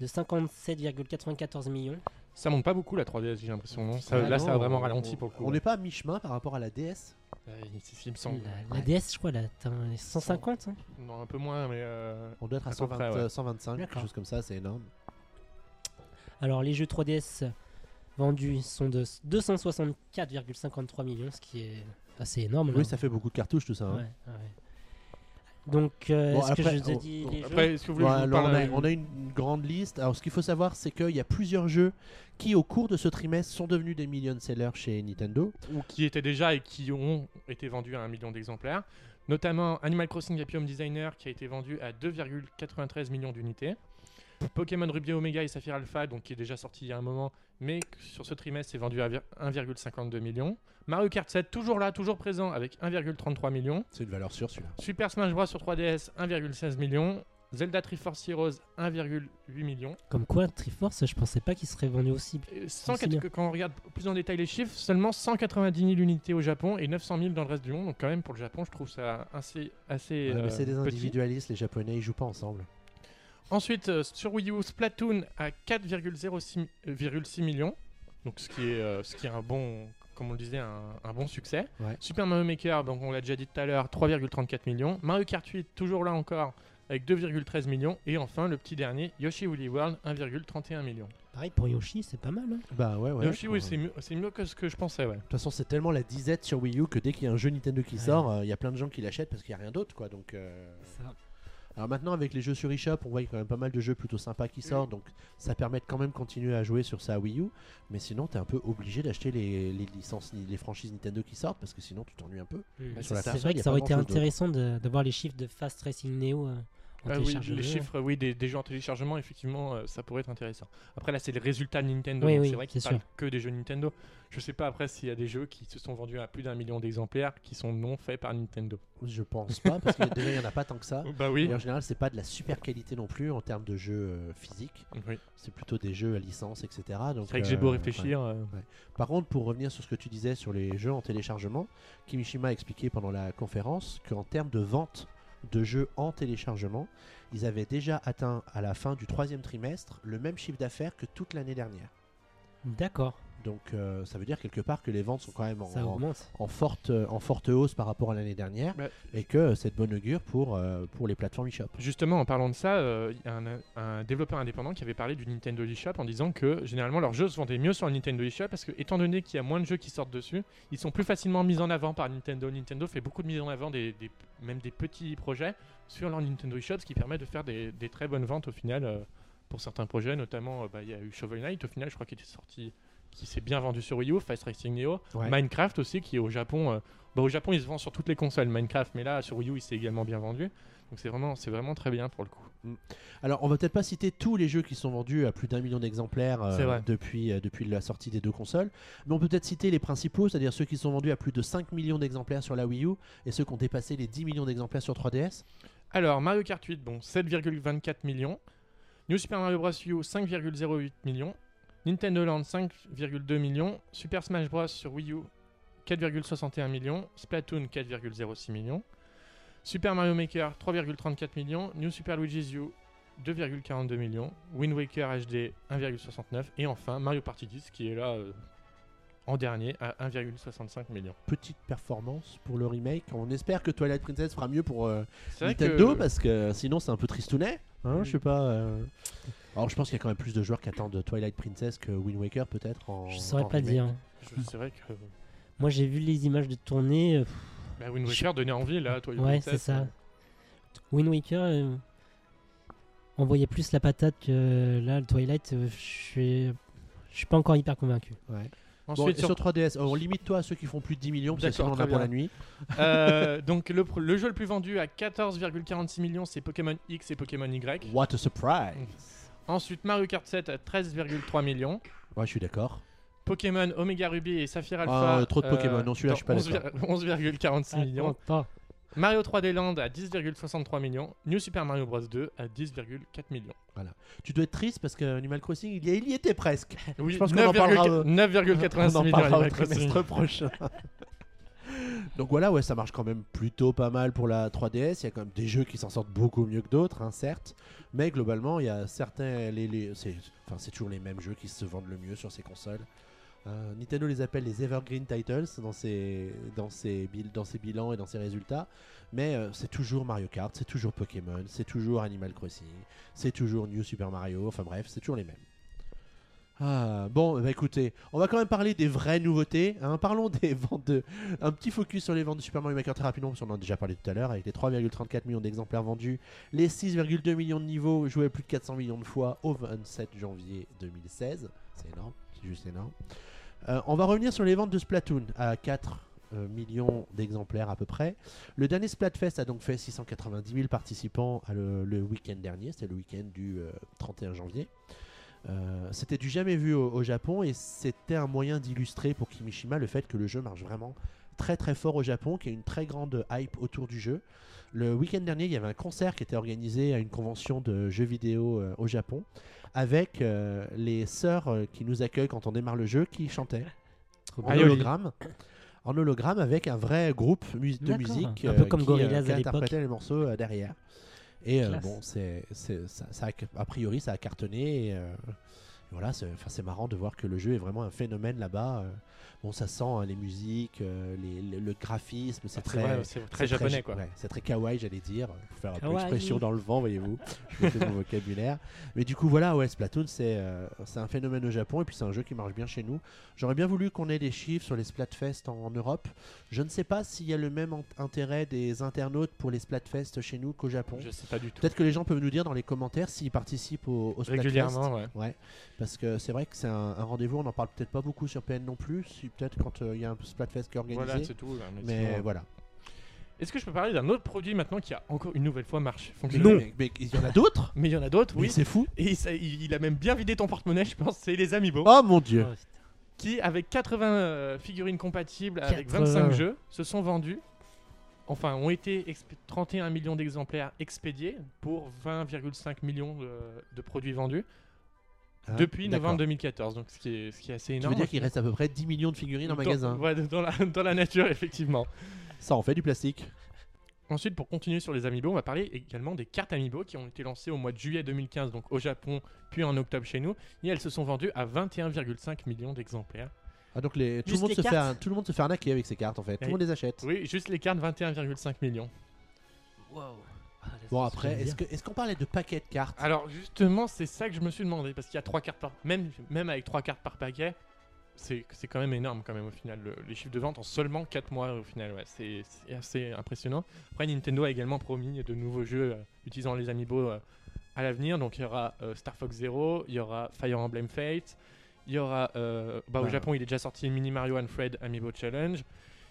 de 57,94 millions. Ça monte pas beaucoup la 3DS, j'ai l'impression. non? Ça- Ah là, non, ça a vraiment on- ralenti pour le coup. On n'est pas à mi-chemin par rapport à la DS me semble. La, la Ouais. DS, je crois, elle a atteint les 150. hein. Non, un peu moins, mais. euh, On doit être à, À peu 120, près, ouais. euh, 125, quelque chose comme ça, c'est énorme. Alors les jeux 3DS vendus sont de 264,53 millions, ce qui est assez énorme. là. Oui, ça fait beaucoup de cartouches tout ça. hein. Ouais, ouais. Donc, euh, Bon, est-ce que après, je vous ai on- dit on- les jeux Après, est-ce que vous voulez que Ouais, je vous alors, parle on, a, on a une grande liste. Alors, ce qu'il faut savoir, c'est qu'il y a plusieurs jeux qui, au cours de ce trimestre, sont devenus des million sellers chez Nintendo. ou qui étaient déjà et qui ont été vendus à un million d'exemplaires. Notamment Animal Crossing Happy Home Designer qui a été vendu à 2,93 millions d'unités. Pokémon Ruby Omega et Saphir Alpha, donc qui est déjà sorti il y a un moment, mais sur ce trimestre c'est vendu à 1,52 millions. Mario Kart 7 toujours là, toujours présent avec 1,33 millions. C'est une valeur sûre celui-là. Super Smash Bros sur 3DS 1,16 millions. Zelda Triforce Heroes 1,8 millions. Comme quoi, Triforce, je pensais pas qu'il serait vendu aussi. Sans C'est bien. que- quand on regarde plus en détail les chiffres, seulement 190 000 unités au Japon et 900 000 dans le reste du monde. Donc quand même pour le Japon, je trouve ça assez, assez Ouais, euh, mais c'est des petit. individualistes, les Japonais, ils jouent pas ensemble. Ensuite, euh, sur Wii U, Splatoon à 4,06 millions. Donc ce qui est, euh, ce qui est un bon, comme on le disait, un, un bon succès. Ouais. Super Mario Maker, donc on l'a déjà dit tout à l'heure, 3,34 millions. Mario Kart 8, toujours là encore, avec 2,13 millions. Et enfin, le petit dernier, Yoshi Woolly World, 1,31 millions. Pareil pour Yoshi, c'est pas mal. hein. Bah ouais, ouais. Yoshi, oui, c'est mieux, c'est mieux que ce que je pensais, ouais. De toute façon, c'est tellement la disette sur Wii U que dès qu'il y a un jeu Nintendo qui Ouais. sort, euh, il y a plein de gens qui l'achètent parce qu'il n'y a rien d'autre, quoi. Donc, euh, Ça. Alors maintenant avec les jeux sur eShop, on voit qu'il y a quand même pas mal de jeux plutôt sympas qui sortent, donc ça permet de quand même continuer à jouer sur sa Wii U. Mais sinon, t'es un peu obligé d'acheter les, les licences, les franchises Nintendo qui sortent parce que sinon, tu t'ennuies un peu. Mm. sur la c'est vrai que ça aurait été intéressant de, de voir les chiffres de Fast Racing Neo euh, Ah oui, les chiffres oui, des, des jeux en téléchargement, effectivement, euh, ça pourrait être intéressant. Après, là, c'est les résultats de Nintendo. Oui, donc oui, c'est vrai qu'ils c'est parlent que des jeux Nintendo. Je sais pas après s'il y a des jeux qui se sont vendus à plus d'un million d'exemplaires qui sont non faits par Nintendo. Je pense pas parce que déjà, il n'y en a pas tant que ça. Bah oui. Et en général, c'est pas de la super qualité non plus en termes de jeux euh, physiques. oui. C'est plutôt des jeux à licence, etc. C'est vrai que j'ai beau euh, réfléchir. euh, Par contre, pour revenir sur ce que tu disais sur les jeux en téléchargement, Kimishima a expliqué pendant la conférence qu'en termes de vente de jeux en téléchargement, ils avaient déjà atteint à la fin du troisième trimestre le même chiffre d'affaires que toute l'année dernière. D'accord, Donc euh, ça veut dire quelque part que les ventes sont quand même en, ça augmente. en forte, en forte hausse par rapport à l'année dernière Ouais. et que c'est de bonne augure pour, euh, pour les plateformes eShop. Justement, en parlant de ça, euh, il y a un, un développeur indépendant qui avait parlé du Nintendo eShop en disant que généralement leurs jeux se vendaient mieux sur le Nintendo eShop parce que, étant donné qu'il y a moins de jeux qui sortent dessus, ils sont plus facilement mis en avant par Nintendo. Nintendo fait beaucoup de mise en avant, des, des- même des petits projets sur leur Nintendo eShop, ce qui permet de faire des, des très bonnes ventes au final euh, pour certains projets, notamment euh, bah, il y a eu Shovel Knight au final, je crois qu'il était sorti, qui s'est bien vendu sur Wii U, Fast Racing Neo, Ouais. Minecraft aussi qui est au Japon. euh, bah, au Japon, il se vend sur toutes les consoles Minecraft, mais là sur Wii U, il s'est également bien vendu. Donc c'est vraiment, c'est vraiment très bien pour le coup. Alors, on va peut-être pas citer tous les jeux qui sont vendus à plus d'un million d'exemplaires euh, depuis, euh, depuis la sortie des deux consoles, mais on peut peut-être citer les principaux, c'est-à-dire ceux qui sont vendus à plus de 5 millions d'exemplaires sur la Wii U et ceux qui ont dépassé les 10 millions d'exemplaires sur 3DS. Alors Mario Kart 8, bon 7,24 millions. New Super Mario Bros. U 5,08 millions. Nintendo Land 5,2 millions. Super Smash Bros. sur Wii U 4,61 millions. Splatoon 4,06 millions. Super Mario Maker 3,34 millions. New Super Luigi's U 2,42 millions. Wind Waker HD 1,69 et enfin Mario Party 10 qui est là euh, en dernier à 1,65 millions. Petite performance pour le remake. On espère que Twilight Princess fera mieux pour euh, Nintendo que- parce que sinon c'est un peu tristounet. Hein, Oui. Je sais pas. euh. Alors je pense qu'il y a quand même plus de joueurs qui attendent Twilight Princess que Wind Waker peut-être. En, Je saurais en pas remake. dire. c'est vrai que Moi, j'ai vu les images de tournée. euh, bah, Wind Waker donnait envie là, toi. Ouais, c'est ça. Wind Waker, euh, on voyait plus la patate que là, le Twilight. euh, Je suis, je suis pas encore hyper convaincu. Ouais. Ensuite, sur sur 3DS, on limite toi à ceux qui font plus de 10 millions, parce que sinon on en a pour la nuit. Euh, donc le, jeu le plus vendu à 14,46 millions, c'est Pokémon X et Pokémon Y. What a surprise! Ensuite Mario Kart 7 à 13,3 millions. Ouais, je suis d'accord. Pokémon Omega Ruby et Saphir Ah, Alpha. euh, trop de Pokémon. Non, celui-là, je suis pas 11 11,46 Ah, millions. Mario 3D Land à 10,63 millions. New Super Mario Bros 2 à 10,4 millions. Tu dois être triste parce que Animal Crossing, il y, il y était presque. Oui, Je pense qu'on en parlera, euh, 9,86 on en millions. parlera au Animal Crossing. trimestre prochain. Donc voilà, ouais, ça marche quand même plutôt pas mal pour la 3DS. Il y a quand même des jeux qui s'en sortent beaucoup mieux que d'autres, hein, certes. Mais globalement, il y a certains. Les, c'est, enfin, c'est toujours les mêmes jeux qui se vendent le mieux sur ces consoles. Euh, Nintendo les appelle les Evergreen Titles dans ses bilans et dans ses résultats. Mais euh, c'est toujours Mario Kart, c'est toujours Pokémon, c'est toujours Animal Crossing, c'est toujours New Super Mario. Enfin bref, c'est toujours les mêmes. Ah, bon, bah écoutez, on va quand même parler des vraies nouveautés. hein. Parlons des ventes de. Un petit focus sur les ventes de Super Mario Maker très rapidement, parce qu'on en a déjà parlé tout à l'heure, avec les 3,34 millions d'exemplaires vendus, les 6,2 millions de niveaux joués plus de 400 millions de fois au 27 janvier 2016. C'est énorme, c'est juste énorme. Euh, on va revenir sur les ventes de Splatoon à 4 euh, millions d'exemplaires à peu près. Le dernier Splatfest a donc fait 690 000 participants le, week-end dernier, c'était le week-end du euh, 31 janvier. Euh, c'était du jamais vu au, au Japon et c'était un moyen d'illustrer pour Kimishima le fait que le jeu marche vraiment très très fort au Japon, qu'il y a une très grande hype autour du jeu. Le week-end dernier, il y avait un concert qui était organisé à une convention de jeux vidéo euh, au Japon avec euh, les sœurs qui nous accueillent quand on démarre le jeu qui chantaient en hologramme. En hologramme avec un vrai groupe de musique Un peu comme qui, Gorillaz qui interprétait les morceaux derrière. Et euh, bon, c'est, c'est- ça, ça a- a priori, ça a cartonné. Et, euh, voilà, c'est, enfin, c'est marrant de voir que le jeu est vraiment un phénomène là-bas. euh. bon, ça sent hein, les musiques, euh, les- le, le graphisme, c'est C'est très, vrai, très japonais quoi. ouais, c'est très kawaii, j'allais dire. Pour faire un peu expression dans le vent, voyez-vous. Je mon vocabulaire. Mais du coup, voilà, ouais, Splatoon, c'est euh, c'est un phénomène au Japon et puis c'est un jeu qui marche bien chez nous. J'aurais bien voulu qu'on ait des chiffres sur les Splatfest en, en Europe. Je ne sais pas s'il y a le même intérêt des internautes pour les Splatfest chez nous qu'au Japon. Je sais pas du tout. Peut-être que les gens peuvent nous dire dans les commentaires s'ils participent au, au Splatfest. Régulièrement, ouais. Ouais, parce que c'est vrai que c'est un, un rendez-vous, on n'en parle peut-être pas beaucoup sur PN non plus, si peut-être quand euh, il y a un Splatfest qui est organisé. Voilà, c'est tout. là, mais sinon- voilà. Est-ce que je peux parler d'un autre produit maintenant qui a encore une nouvelle fois marché? Fonctionné mais- mais il y en a d'autres? Mais il y en a d'autres, Oui, c'est fou. Et ça- il, il a même bien vidé ton porte-monnaie, je pense. C'est les Amiibo. Oh mon dieu. Oh, putain. qui, avec 80 euh, figurines compatibles avec 80. 25 jeux, se sont vendus. Enfin, ont été exp- 31 millions d'exemplaires expédiés pour 20,5 millions de, de produits vendus Hein, depuis novembre 2014. Donc, ce qui est, ce qui est assez Tu énorme. veux dire qu'il reste à peu près 10 millions de figurines en Dans- magasin? ouais, dans, la, dans la nature, effectivement. Ça en fait du plastique. Ensuite, pour continuer sur les Amiibo, on va parler également des cartes Amiibo qui ont été lancées au mois de juillet 2015, donc au Japon, puis en octobre chez nous. Et elles se sont vendues à 21,5 millions d'exemplaires. Ah donc les, tout, le monde les se fait un- tout le monde se fait arnaquer avec ces cartes en fait. Tout le monde les achète. Oui, juste les cartes, 21,5 millions. Ah, là, Bon après, est-ce dire. que- est-ce qu'on parlait de paquets de cartes? Alors justement, c'est ça que je me suis demandé parce qu'il y a trois cartes par même même avec trois cartes par paquet, c'est c'est quand même énorme quand même au final le- les chiffres de vente en seulement 4 mois au final ouais, c'est assez impressionnant. Après Nintendo a également promis de nouveaux jeux euh, utilisant les amiibo euh, à l'avenir. Donc il y aura euh, Star Fox Zero, il y aura Fire Emblem Fate, il y aura euh, bah, au. Japon il est déjà sorti Mini Mario and Fred Amiibo Challenge.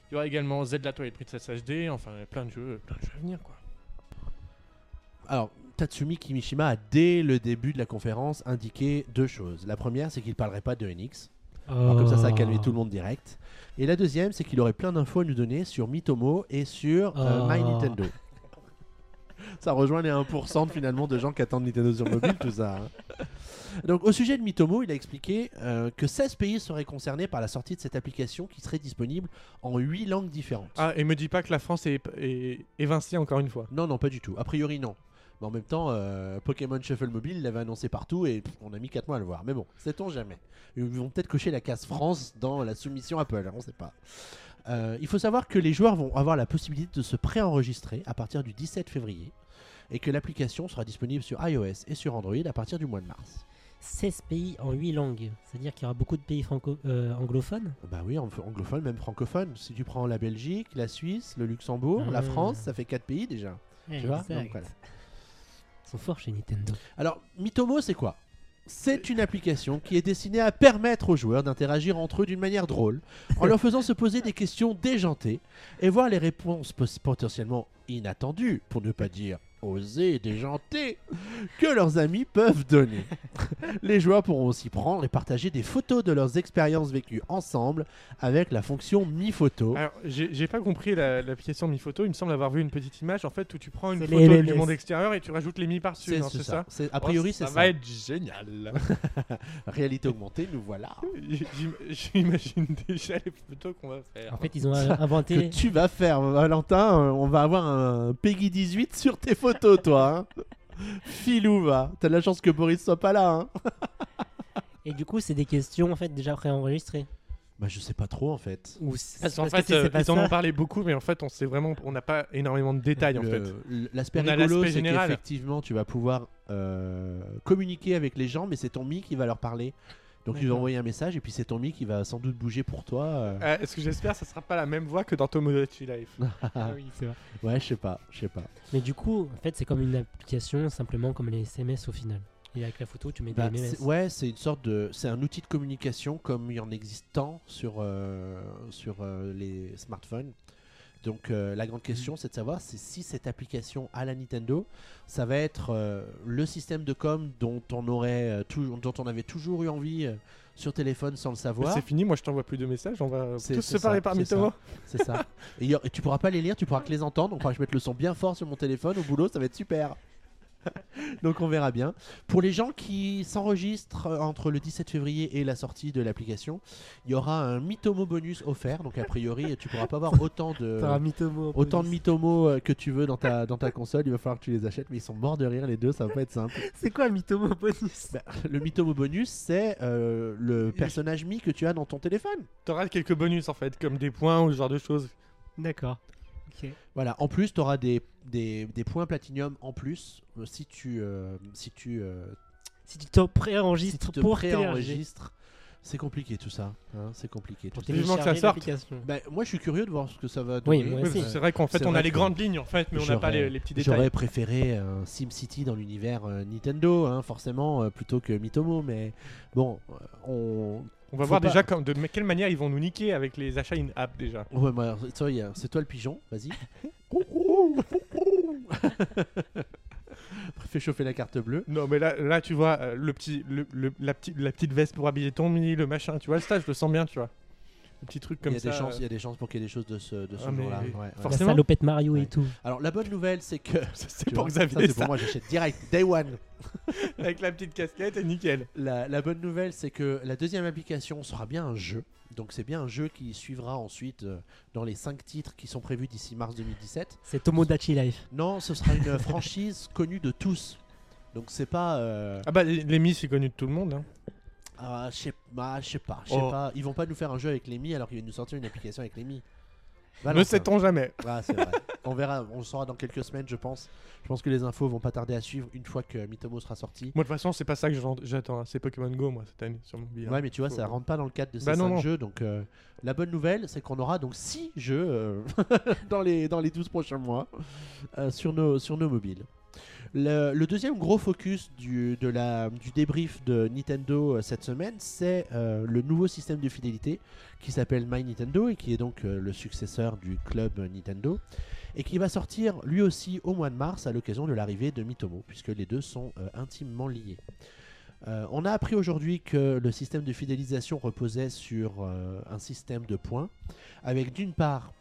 Il y aura également Zelda Twilight Princess HD, enfin plein de jeux, plein de jeux à venir quoi. Alors, Tatsumi Kimishima a dès le début de la conférence indiqué deux choses. La première, c'est qu'il parlerait pas de NX. Alors, comme ça, ça a calmé tout le monde direct. Et la deuxième, c'est qu'il aurait plein d'infos à nous donner sur Mitomo et sur euh, Oh. My Nintendo. ça rejoint les 1% de, finalement de gens qui attendent Nintendo sur mobile, tout ça. hein. Donc, au sujet de Mitomo, il a expliqué euh, que 16 pays seraient concernés par la sortie de cette application qui serait disponible en 8 langues différentes. Ah et me dis pas que la France est, est évincée encore une fois. Non, non, pas du tout. A priori, non. Mais en même temps, euh, Pokémon Shuffle Mobile il l'avait annoncé partout et pff, on a mis 4 mois à le voir. Mais bon, sait-on jamais. Ils vont peut-être cocher la case France dans la soumission Apple, hein, on sait pas. Euh, il faut savoir que les joueurs vont avoir la possibilité de se préenregistrer à partir du 17 février et que l'application sera disponible sur iOS et sur Android à partir du mois de mars. 16 pays en 8 langues. C'est-à-dire qu'il y aura beaucoup de pays franco euh, anglophones. Bah oui, ang- anglophone, même francophone. Si tu prends la Belgique, la Suisse, le Luxembourg, la Ah. France, ça fait 4 pays déjà. Tu vois? Donc, voilà. Alors, Mitomo, c'est quoi? C'est une application qui est destinée à permettre aux joueurs d'interagir entre eux d'une manière drôle, en leur faisant se poser des questions déjantées et voir les réponses potentiellement inattendues, pour ne pas dire osées et déjantées, que leurs amis peuvent donner. les joueurs pourront aussi prendre et partager des photos de leurs expériences vécues ensemble avec la fonction Mi Photo. Alors j'ai pas compris la- l'application Mi Photo, il me semble avoir vu une petite image en fait où tu prends une photo les du monde extérieur et tu rajoutes les mi par-dessus, C'est ça. A priori, Oh, c'est ça ça. va être génial. Réalité augmentée, nous voilà. J'im- J'imagine déjà les photos qu'on va faire. En fait, ils ont euh, que inventé. tu vas faire, Valentin. euh, On va avoir un Peggy 18 sur tes photos, toi. hein. Filou, va. T'as de la chance que Boris soit pas là. Hein. Et du coup, c'est des questions en fait déjà préenregistrées. Bah, je sais pas trop en fait. Ou Parce qu'en que fait, euh, ils en ont parlé beaucoup, mais en fait, on sait vraiment, on n'a pas énormément de détails en fait. L'aspect rigolo, c'est général. qu'effectivement, tu vas pouvoir euh, communiquer avec les gens, mais c'est ton Mi qui va leur parler. Donc, ils vont D'accord. envoyer un message et puis c'est ton Mi qui va sans doute bouger pour toi. euh. Euh, Est-ce que j'espère, ça sera pas la même voix que dans Tomodachi Life. Ah oui, c'est vrai. ouais, je sais pas, je sais pas. Mais du coup, en fait, c'est comme une application simplement comme les SMS au final. Et avec la photo, tu mets Bah, des MMS. c'est- ouais, c'est une sorte de, c'est un outil de communication comme il y en existe tant sur euh, sur euh, les smartphones. Donc euh, la grande question, c'est de savoir c'est si cette application à la Nintendo, ça va être euh, le système de com dont on aurait euh, tout- dont on avait toujours eu envie euh, sur téléphone sans le Mais savoir. C'est fini, moi je t'envoie plus de messages, on va tous se parler ça, par c'est ça. Et, il y a- et tu pourras pas les lire, tu pourras que les entendre. Donc, je mettre le son bien fort sur mon téléphone au boulot, ça va être super. donc, on verra bien. Pour les gens qui s'enregistrent euh, entre le 17 février et la sortie de l'application, il y aura un Mitomo bonus offert. Donc, a priori, tu pourras pas avoir autant de. Autant de bonus. Mitomo euh, que tu veux dans ta, dans ta console, il va falloir que tu les achètes, mais ils sont morts de rire les deux, ça va pas être simple. C'est quoi le Mitomo bonus? Bah, le Mitomo bonus, c'est euh, le personnage Mi que tu as dans ton téléphone. T'auras quelques bonus en fait, comme des points ou ce genre de choses. D'accord. Voilà, en plus, tu auras des, des, des points platinium en plus euh, si tu, euh, si tu, euh, Si tu te si préenregistres tu te pour. C'est compliqué tout ça. hein, c'est compliqué. tout ça. Vivement que ça sorte. Bah, moi, je suis curieux de voir ce que ça va Oui, donner. moi Oui, aussi. c'est vrai qu'en fait, C'est on a les grandes lignes en fait, mais on n'a pas les, les petits détails. J'aurais préféré un SimCity dans l'univers euh, Nintendo, hein, forcément, euh, plutôt que Mitomo, mais bon, euh, on. On va Faut voir pas- déjà comme, de quelle manière ils vont nous niquer avec les achats in-app déjà. Ouais, bah, toi, c'est toi le pigeon, vas-y. Fais chauffer la carte bleue. Non, mais là, là tu vois, euh, le petit, le, le- la, petite, la petite veste pour habiller ton mi, le machin, tu vois, ça, je le sens bien, tu vois. Le petit truc Il comme y, a ça. des chances, euh, il y a des chances pour qu'il y ait des choses de ce, de ce Ah, genre-là. oui. ouais, ouais. La Forcément. salopette Mario Ouais. et tout. Alors, la bonne nouvelle, c'est que. c'est pour vois, Xavier, ça, c'est pour moi, j'achète direct, day one. avec la petite casquette et nickel. La, la bonne nouvelle, c'est que la deuxième application sera bien un jeu. Donc, c'est bien un jeu qui suivra ensuite euh, dans les 5 titres qui sont prévus d'ici mars 2017. C'est Tomodachi Life. Non, ce sera une franchise connue de tous. Donc, c'est pas. euh, Ah bah, les, les mi, c'est connu de tout le monde. Hein. Ah, je sais bah, je sais pas, je sais Oh. pas. Ils vont pas nous faire un jeu avec les Mi alors qu'ils viennent nous sortir une application avec les Mi. Ne sait-on jamais. Ah, c'est vrai. on verra, on le saura dans quelques semaines, je pense. Je pense que les infos vont pas tarder à suivre une fois que Mitomo sera sorti. Moi, de toute façon, c'est pas ça que j'en- j'attends. hein. C'est Pokémon Go, moi, cette année, sur mon billet. Ouais, mais tu vois, ça rentre pas dans le cadre de ces Bah non, cinq non. jeux. Donc, euh, la bonne nouvelle, c'est qu'on aura donc 6 jeux euh, dans, les, dans les 12 prochains mois euh, sur, nos, sur nos mobiles. Le, deuxième gros focus du, débrief de Nintendo euh, cette semaine, c'est euh, le nouveau système de fidélité qui s'appelle My Nintendo et qui est donc euh, le successeur du club Nintendo et qui va sortir lui aussi au mois de mars à l'occasion de l'arrivée de Mitomo puisque les deux sont intimement liés. On a appris aujourd'hui que le système de fidélisation reposait sur un système de points avec d'une part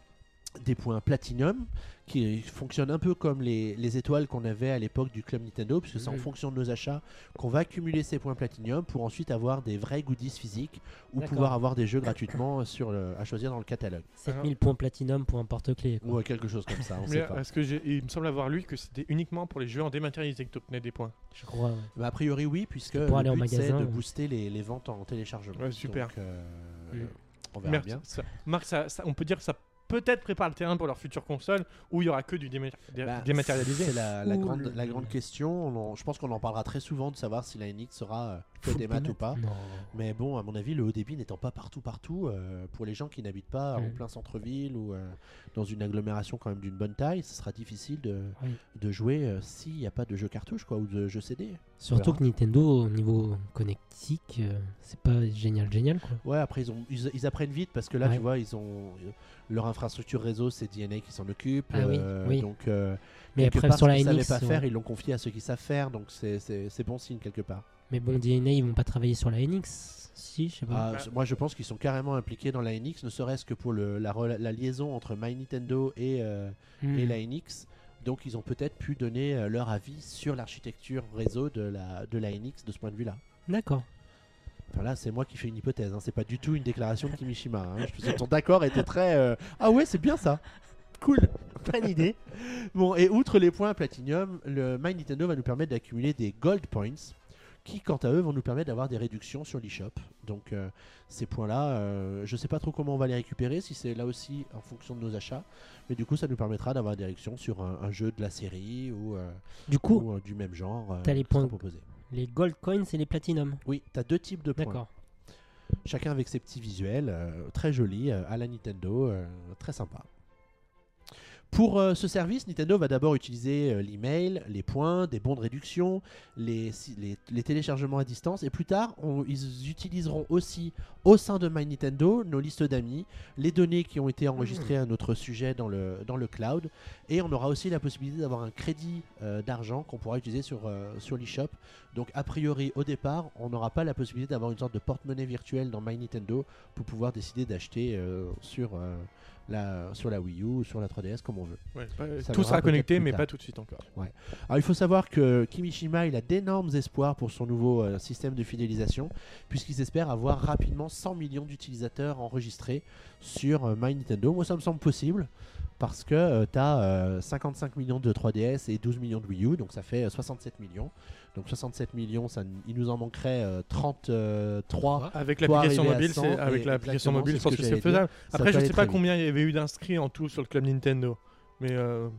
des points platinum qui fonctionnent un peu comme les, les étoiles qu'on avait à l'époque du club Nintendo puisque c'est en fonction de nos achats qu'on va accumuler ces points platinum pour ensuite avoir des vrais goodies physiques ou pouvoir avoir des jeux gratuitement sur le- à choisir dans le catalogue 7000 points platinum pour un porte-clés. ou quelque chose comme ça on sait pas. est-ce que j'ai- il me semble avoir lu que c'était uniquement pour les jeux en dématérialisé que tu obtenais des points. Je crois. ouais. Bah, a priori oui puisque pour le aller en but, c'est magasin, de ouais. booster les, les ventes en téléchargement Ouais, super. Donc, euh, Mm. on verra Merci. bien Ça- Marc, ça- ça- on peut dire que ça peut-être prépare le terrain pour leur future console où il y aura que du déma- dé- Bah, dématérialisé. C'est la, grande, le- la grande question. On en- je pense qu'on en parlera très souvent de savoir si la NX sera euh, que des maths ou pas. Non. Mais bon, à mon avis, le haut débit n'étant pas partout, partout, euh, pour les gens qui n'habitent pas en plein centre-ville ou euh, dans une agglomération quand même d'une bonne taille, ce sera difficile de, Oui. de jouer euh, s'il n'y a pas de jeu cartouche quoi, ou de jeu CD. Surtout que Nintendo, au niveau connectique, euh, c'est pas génial, génial quoi. Ouais, après ils, ont, ils, ils apprennent vite parce que là, Ouais. tu vois, ils ont leur infrastructure réseau, c'est DNA qui s'en occupe. Ah oui, euh, oui. Donc, euh, Mais quelque après, part, sur ce la qu'ils savaient NX, pas ouais. faire, ils l'ont confié à ceux qui savent faire, donc c'est bon signe quelque part. Mais bon, DNA, ils vont pas travailler sur la NX. Si, je sais pas. Ah, moi, je pense qu'ils sont carrément impliqués dans la NX, ne serait-ce que pour le, la, la liaison entre My Nintendo et, euh, Hmm. et la NX. Donc, ils ont peut-être pu donner euh, leur avis sur l'architecture réseau de la, de la NX de ce point de vue-là. D'accord. Enfin, là, c'est moi qui fais une hypothèse, hein, c'est pas du tout une déclaration de Kimishima. Hein. Je pense que ton d'accord était très. euh, Ah ouais, c'est bien ça. Cool, bonne idée. Bon, et outre les points Platinum, le My Nintendo va nous permettre d'accumuler des Gold Points qui, quant à eux, vont nous permettre d'avoir des réductions sur l'eShop. Donc, euh, ces points-là, euh, je sais pas trop comment on va les récupérer, si c'est là aussi en fonction de nos achats, mais du coup, ça nous permettra d'avoir des réductions sur un, un jeu de la série ou, euh, Du coup, ou, du même genre. les points- proposés. les gold coins et les platinum. Oui, tu as deux types de points. D'accord. Chacun avec ses petits visuels, très jolis, à la Nintendo, très sympa. Pour euh, ce service, Nintendo va d'abord utiliser euh, l'email, les points, des bons de réduction, les, téléchargements à distance, et plus tard, ils utiliseront aussi au sein de My Nintendo nos listes d'amis, les données qui ont été enregistrées à notre sujet dans le, dans le cloud, et on aura aussi la possibilité d'avoir un crédit euh, d'argent qu'on pourra utiliser sur, sur l'eShop. Donc a priori, au départ, on n'aura pas la possibilité d'avoir une sorte de porte-monnaie virtuelle dans My Nintendo pour pouvoir décider d'acheter sur, la, sur la Wii U ou sur la 3DS comme on veut. Ouais, pas- Ça tout sera connecté, mais pas tout de suite encore. Alors il faut savoir que Kimishima il a d'énormes espoirs pour son nouveau euh, système de fidélisation puisqu'ils espèrent avoir rapidement 100 millions d'utilisateurs enregistrés sur euh, My Nintendo. Moi ça me semble possible parce que tu as 55 millions de 3DS et 12 millions de Wii U donc ça fait euh, 67 millions. Donc 67 millions, ça, il nous en manquerait euh, 33. Avec Pour l'application mobile, 100, c'est avec l'application mobile, je pense que que c'est faisable. Après, je sais pas combien il y avait eu d'inscrits en tout sur le club Nintendo, mais euh,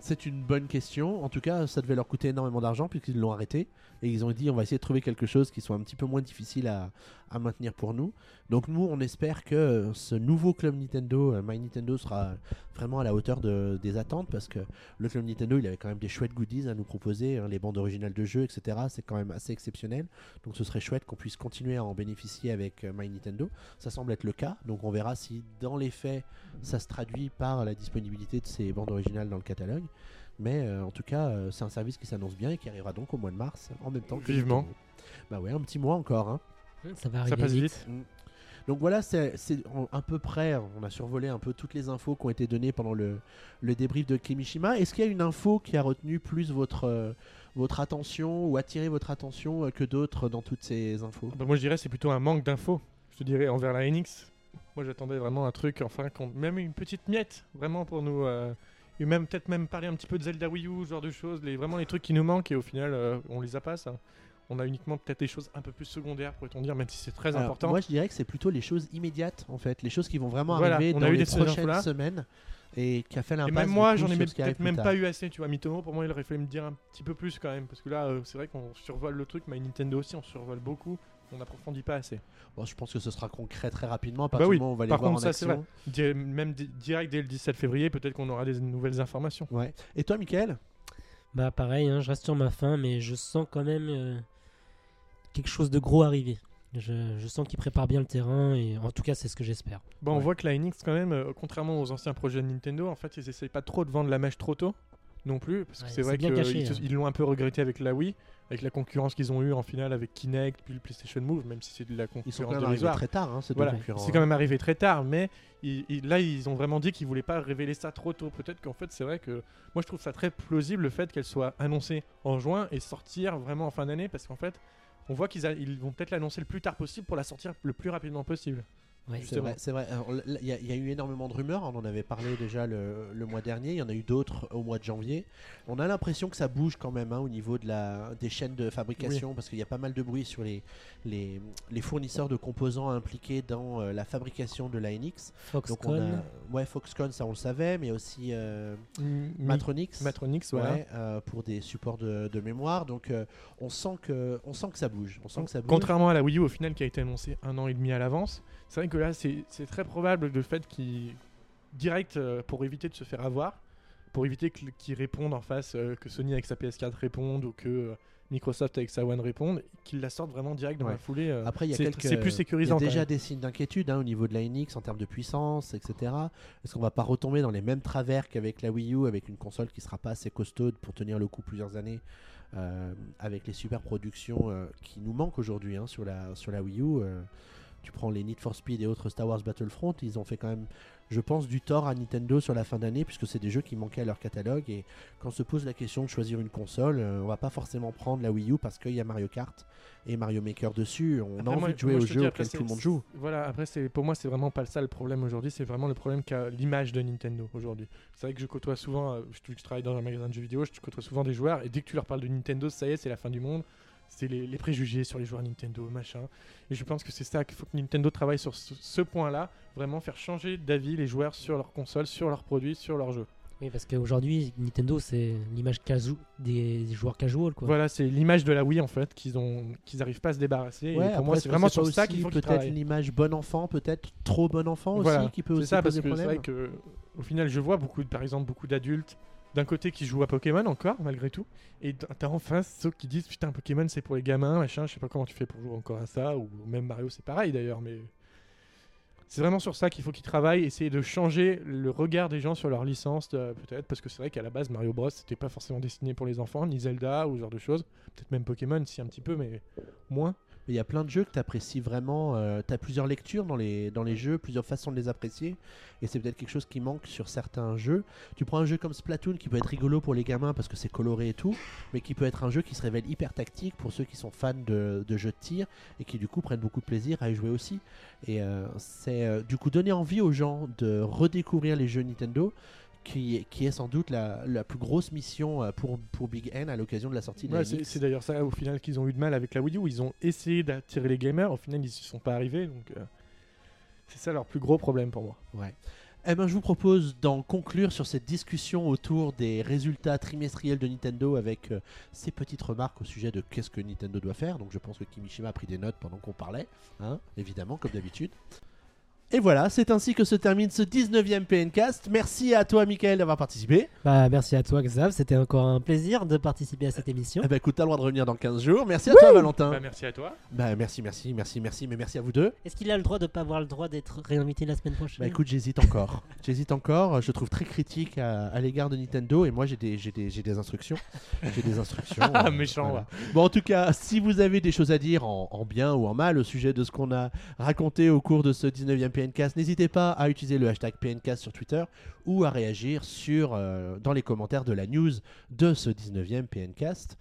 C'est une bonne question. En tout cas, ça devait leur coûter énormément d'argent puisqu'ils l'ont arrêté. Et ils ont dit on va essayer de trouver quelque chose qui soit un petit peu moins difficile à, à maintenir pour nous. Donc nous, on espère que euh, ce nouveau club Nintendo, euh, My Nintendo, sera vraiment à la hauteur de- des attentes parce que le club Nintendo, il avait quand même des chouettes goodies à nous proposer, hein, les bandes originales de jeux, etc. C'est quand même assez exceptionnel. Donc ce serait chouette qu'on puisse continuer à en bénéficier avec euh, My Nintendo. Ça semble être le cas. Donc on verra si dans les faits, ça se traduit par la disponibilité de ces bandes originales dans le catalogue. Mais euh, en tout cas, euh, c'est un service qui s'annonce bien et qui arrivera donc au mois de mars en même temps que Vivement. Bah ouais, un petit mois encore. Hein. Ça va ça arriver passe vite. vite. Mm. Donc voilà, c'est à peu près, on a survolé un peu toutes les infos qui ont été données pendant le, le débrief de Kimishima. Est-ce qu'il y a une info qui a retenu plus votre, euh, votre attention ou attiré votre attention euh, que d'autres dans toutes ces infos? Bah, moi, je dirais c'est plutôt un manque d'infos. Je te dirais envers la NX. Moi, j'attendais vraiment un truc, enfin, même une petite miette, vraiment pour nous. euh, et même peut-être même parler un petit peu de Zelda Wii U, ce genre de choses, les, vraiment les trucs qui nous manquent et au final, euh, on les a pas. Ça. On a uniquement peut-être des choses un peu plus secondaires, pourrait-on dire, même si c'est très Alors, important. Moi, je dirais que c'est plutôt les choses immédiates, en fait, les choses qui vont vraiment Voilà, arriver on a dans eu les des prochaines semaines et qui a fait Et l'impasse. même du moi, j'en ai même- peut-être même pas eu assez, tu vois. Mitomo, pour moi, il aurait fallu me dire un petit peu plus quand même. Parce que là, euh, c'est vrai qu'on survole le truc, mais Nintendo aussi, on survole beaucoup. On n'approfondit pas assez. Bon, je pense que ce sera concret très rapidement. À Bah partir oui, du moment où on va les par voir contre, en ça, c'est action. Di- même di- direct dès le 17 février, peut-être qu'on aura des nouvelles informations. Ouais. Et toi, Michael? Bah pareil, hein, je reste sur ma fin, mais je sens quand même euh, quelque chose de gros arriver. Je, je sens qu'ils préparent bien le terrain et en tout cas c'est ce que j'espère. Bon, on voit que la NX, quand même, euh, contrairement aux anciens projets de Nintendo, en fait, ils essayent pas trop de vendre la mèche trop tôt non plus, parce que Ouais, c'est c'est vrai qu'ils hein. l'ont un peu regretté avec la Wii, avec la concurrence qu'ils ont eue en finale avec Kinect, puis le PlayStation Move, même si c'est de la Ils sont concurrence quand même arrivés très tard, hein, Voilà, c'est quand même arrivé très tard, mais ils- ils- là ils ont vraiment dit qu'ils voulaient pas révéler ça trop tôt. Peut-être qu'en fait c'est vrai que moi je trouve ça très plausible le fait qu'elle soit annoncée en juin et sortir vraiment en fin d'année, parce qu'en fait on voit qu'ils vont peut-être l'annoncer le plus tard possible pour la sortir le plus rapidement possible. C'est vrai, Il y, a- il y a eu énormément de rumeurs, on en avait parlé déjà le, le mois dernier, il y en a eu d'autres au mois de janvier. On a l'impression que ça bouge quand même hein, au niveau de la, des chaînes de fabrication, parce qu'il y a pas mal de bruit sur les, les, les fournisseurs de composants impliqués dans euh, la fabrication de la NX. Donc on Foxconn, a, ouais, Foxconn, ça on le savait, mais aussi euh, Mi- Matronix. Matronix, ouais, euh, pour des supports de, de mémoire. Donc euh, on, sent que, on sent que ça bouge. On sent que ça bouge. Contrairement à la Wii U au final qui a été annoncée un an et demi à l'avance, c'est vrai que là c'est très probable le fait qu'ils direct euh, pour éviter de se faire avoir, pour éviter qu'ils répondent en face, euh, que Sony avec sa PS4 réponde ou que euh, Microsoft avec sa One répondent, qu'ils la sortent vraiment direct dans Ouais. la foulée. Après, il y a quelques. c'est plus Il y sécurisant. a déjà des signes d'inquiétude hein, au niveau de la NX en termes de puissance, etc. Est-ce qu'on va pas retomber dans les mêmes travers qu'avec la Wii U, avec une console qui sera pas assez costaude pour tenir le coup plusieurs années, avec les super productions qui nous manquent aujourd'hui hein, sur, la, sur la Wii U Tu prends les Need for Speed et autres Star Wars Battlefront, ils ont fait quand même, je pense, du tort à Nintendo sur la fin d'année, puisque c'est des jeux qui manquaient à leur catalogue. Et quand se pose la question de choisir une console, euh, on va pas forcément prendre la Wii U parce qu'il y a Mario Kart et Mario Maker dessus. On Après, a envie moi- de jouer aux jeux auxquels tout le monde joue. Voilà, après, pour moi, c'est vraiment pas ça le problème aujourd'hui, c'est vraiment le problème qu'a l'image de Nintendo aujourd'hui. C'est vrai que je côtoie souvent, euh, je, je travaille dans un magasin de jeux vidéo, je côtoie souvent des joueurs, et dès que tu leur parles de Nintendo, ça y est, c'est la fin du monde. C'est les, les préjugés sur les joueurs Nintendo, machin. Et je pense que c'est ça qu'il faut que Nintendo travaille sur ce, ce point-là, vraiment faire changer d'avis les joueurs sur leurs consoles, sur leurs produits, sur leurs jeux. Oui, parce qu'aujourd'hui, Nintendo, c'est l'image casu- des, des joueurs casual. Quoi. Voilà, c'est l'image de la Wii en fait qu'ils ont, qu'ils arrivent pas à se débarrasser. et pour après, moi, c'est que vraiment sur ça qu'il faut peut-être travaillent. une image bon enfant, peut-être trop bon enfant Voilà, aussi, qui peut C'est aussi ça, parce poser que c'est problème. vrai que au final, je vois beaucoup, par exemple, beaucoup d'adultes d'un côté qui jouent à Pokémon encore, malgré tout, et t'as en face ceux qui disent putain, Pokémon c'est pour les gamins, machin, je sais pas comment tu fais pour jouer encore à ça, ou même Mario c'est pareil d'ailleurs, mais c'est vraiment sur ça qu'il faut qu'ils travaillent, essayer de changer le regard des gens sur leur licence, euh, peut-être, parce que c'est vrai qu'à la base, Mario Bros c'était pas forcément destiné pour les enfants, ni Zelda, ou ce genre de choses, peut-être même Pokémon, si un petit peu, mais moins. Mais il y a plein de jeux que tu apprécies vraiment. tu as plusieurs lectures dans les, dans les jeux, plusieurs façons de les apprécier. Et c'est peut-être quelque chose qui manque sur certains jeux. Tu prends un jeu comme Splatoon qui peut être rigolo pour les gamins parce que c'est coloré et tout, mais qui peut être un jeu qui se révèle hyper tactique pour ceux qui sont fans de, de jeux de tir et qui du coup prennent beaucoup de plaisir à y jouer aussi. Et euh, c'est euh, du coup donner envie aux gens de redécouvrir les jeux Nintendo. Qui, qui est sans doute la, la plus grosse mission euh, pour, pour Big N à l'occasion de la sortie de Ouais, c'est d'ailleurs ça au final qu'ils ont eu de mal avec la Wii U. Ils ont essayé d'attirer les gamers, au final ils ne sont pas arrivés. Donc euh, c'est ça leur plus gros problème pour moi. Ouais. Eh ben, je vous propose d'en conclure sur cette discussion autour des résultats trimestriels de Nintendo avec euh, ces petites remarques au sujet de qu'est-ce que Nintendo doit faire. Donc je pense que Kimishima a pris des notes pendant qu'on parlait, hein, évidemment, comme d'habitude. Et voilà, c'est ainsi que se termine ce 19e PNcast. Merci à toi, Michael, d'avoir participé. Bah, merci à toi, Xav. C'était encore un plaisir de participer à cette émission. Eh ben, écoute, t'as le droit de revenir dans 15 jours. Merci à toi, Valentin. Bah, merci à toi. Bah, merci, merci, merci, merci, mais merci à vous deux. Est-ce qu'il a le droit de pas avoir le droit d'être réinvité la semaine prochaine? Bah écoute, j'hésite encore. j'hésite encore. Je trouve très critique à, à l'égard de Nintendo et moi j'ai des, j'ai des, j'ai des instructions. J'ai des instructions. Ah, euh, méchant, voilà. Bon, en tout cas, si vous avez des choses à dire en, en bien ou en mal au sujet de ce qu'on a raconté au cours de ce 19e N'hésitez pas à utiliser le hashtag PNcast sur Twitter ou à réagir euh, dans les commentaires de la news de ce 19e PNcast.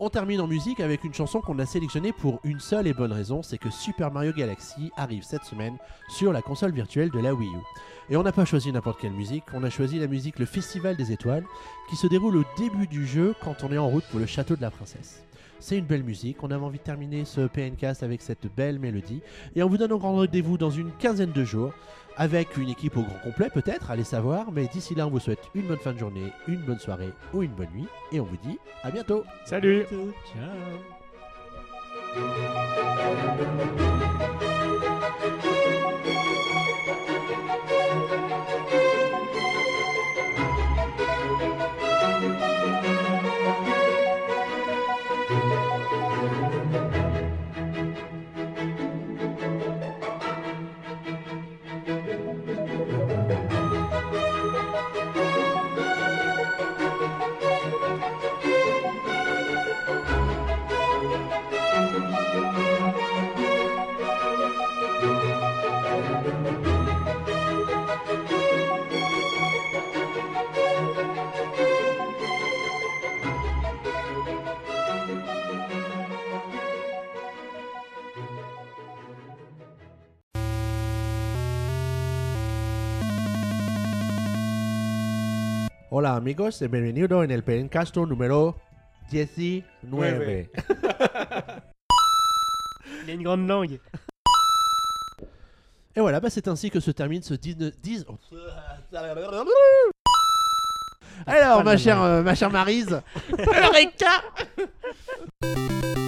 On termine en musique avec une chanson qu'on a sélectionnée pour une seule et bonne raison, c'est que Super Mario Galaxy arrive cette semaine sur la console virtuelle de la Wii U. Et on n'a pas choisi n'importe quelle musique, on a choisi la musique Le Festival des Étoiles, qui se déroule au début du jeu quand on est en route pour le château de la princesse. C'est une belle musique, on avait envie de terminer ce PNcast avec cette belle mélodie, et on vous donne un grand rendez-vous dans une quinzaine de jours, avec une équipe au grand complet peut-être, allez savoir, mais d'ici là on vous souhaite une bonne fin de journée, une bonne soirée ou une bonne nuit, et on vous dit à bientôt. Salut. Ciao Hola amigos y bienvenido en el Pencasto número 19. Il a une grande langue. Et voilà, bah, c'est ainsi que se termine ce 19... 10... oh. Alors, ma chère, euh, ma chère Maryse, Eureka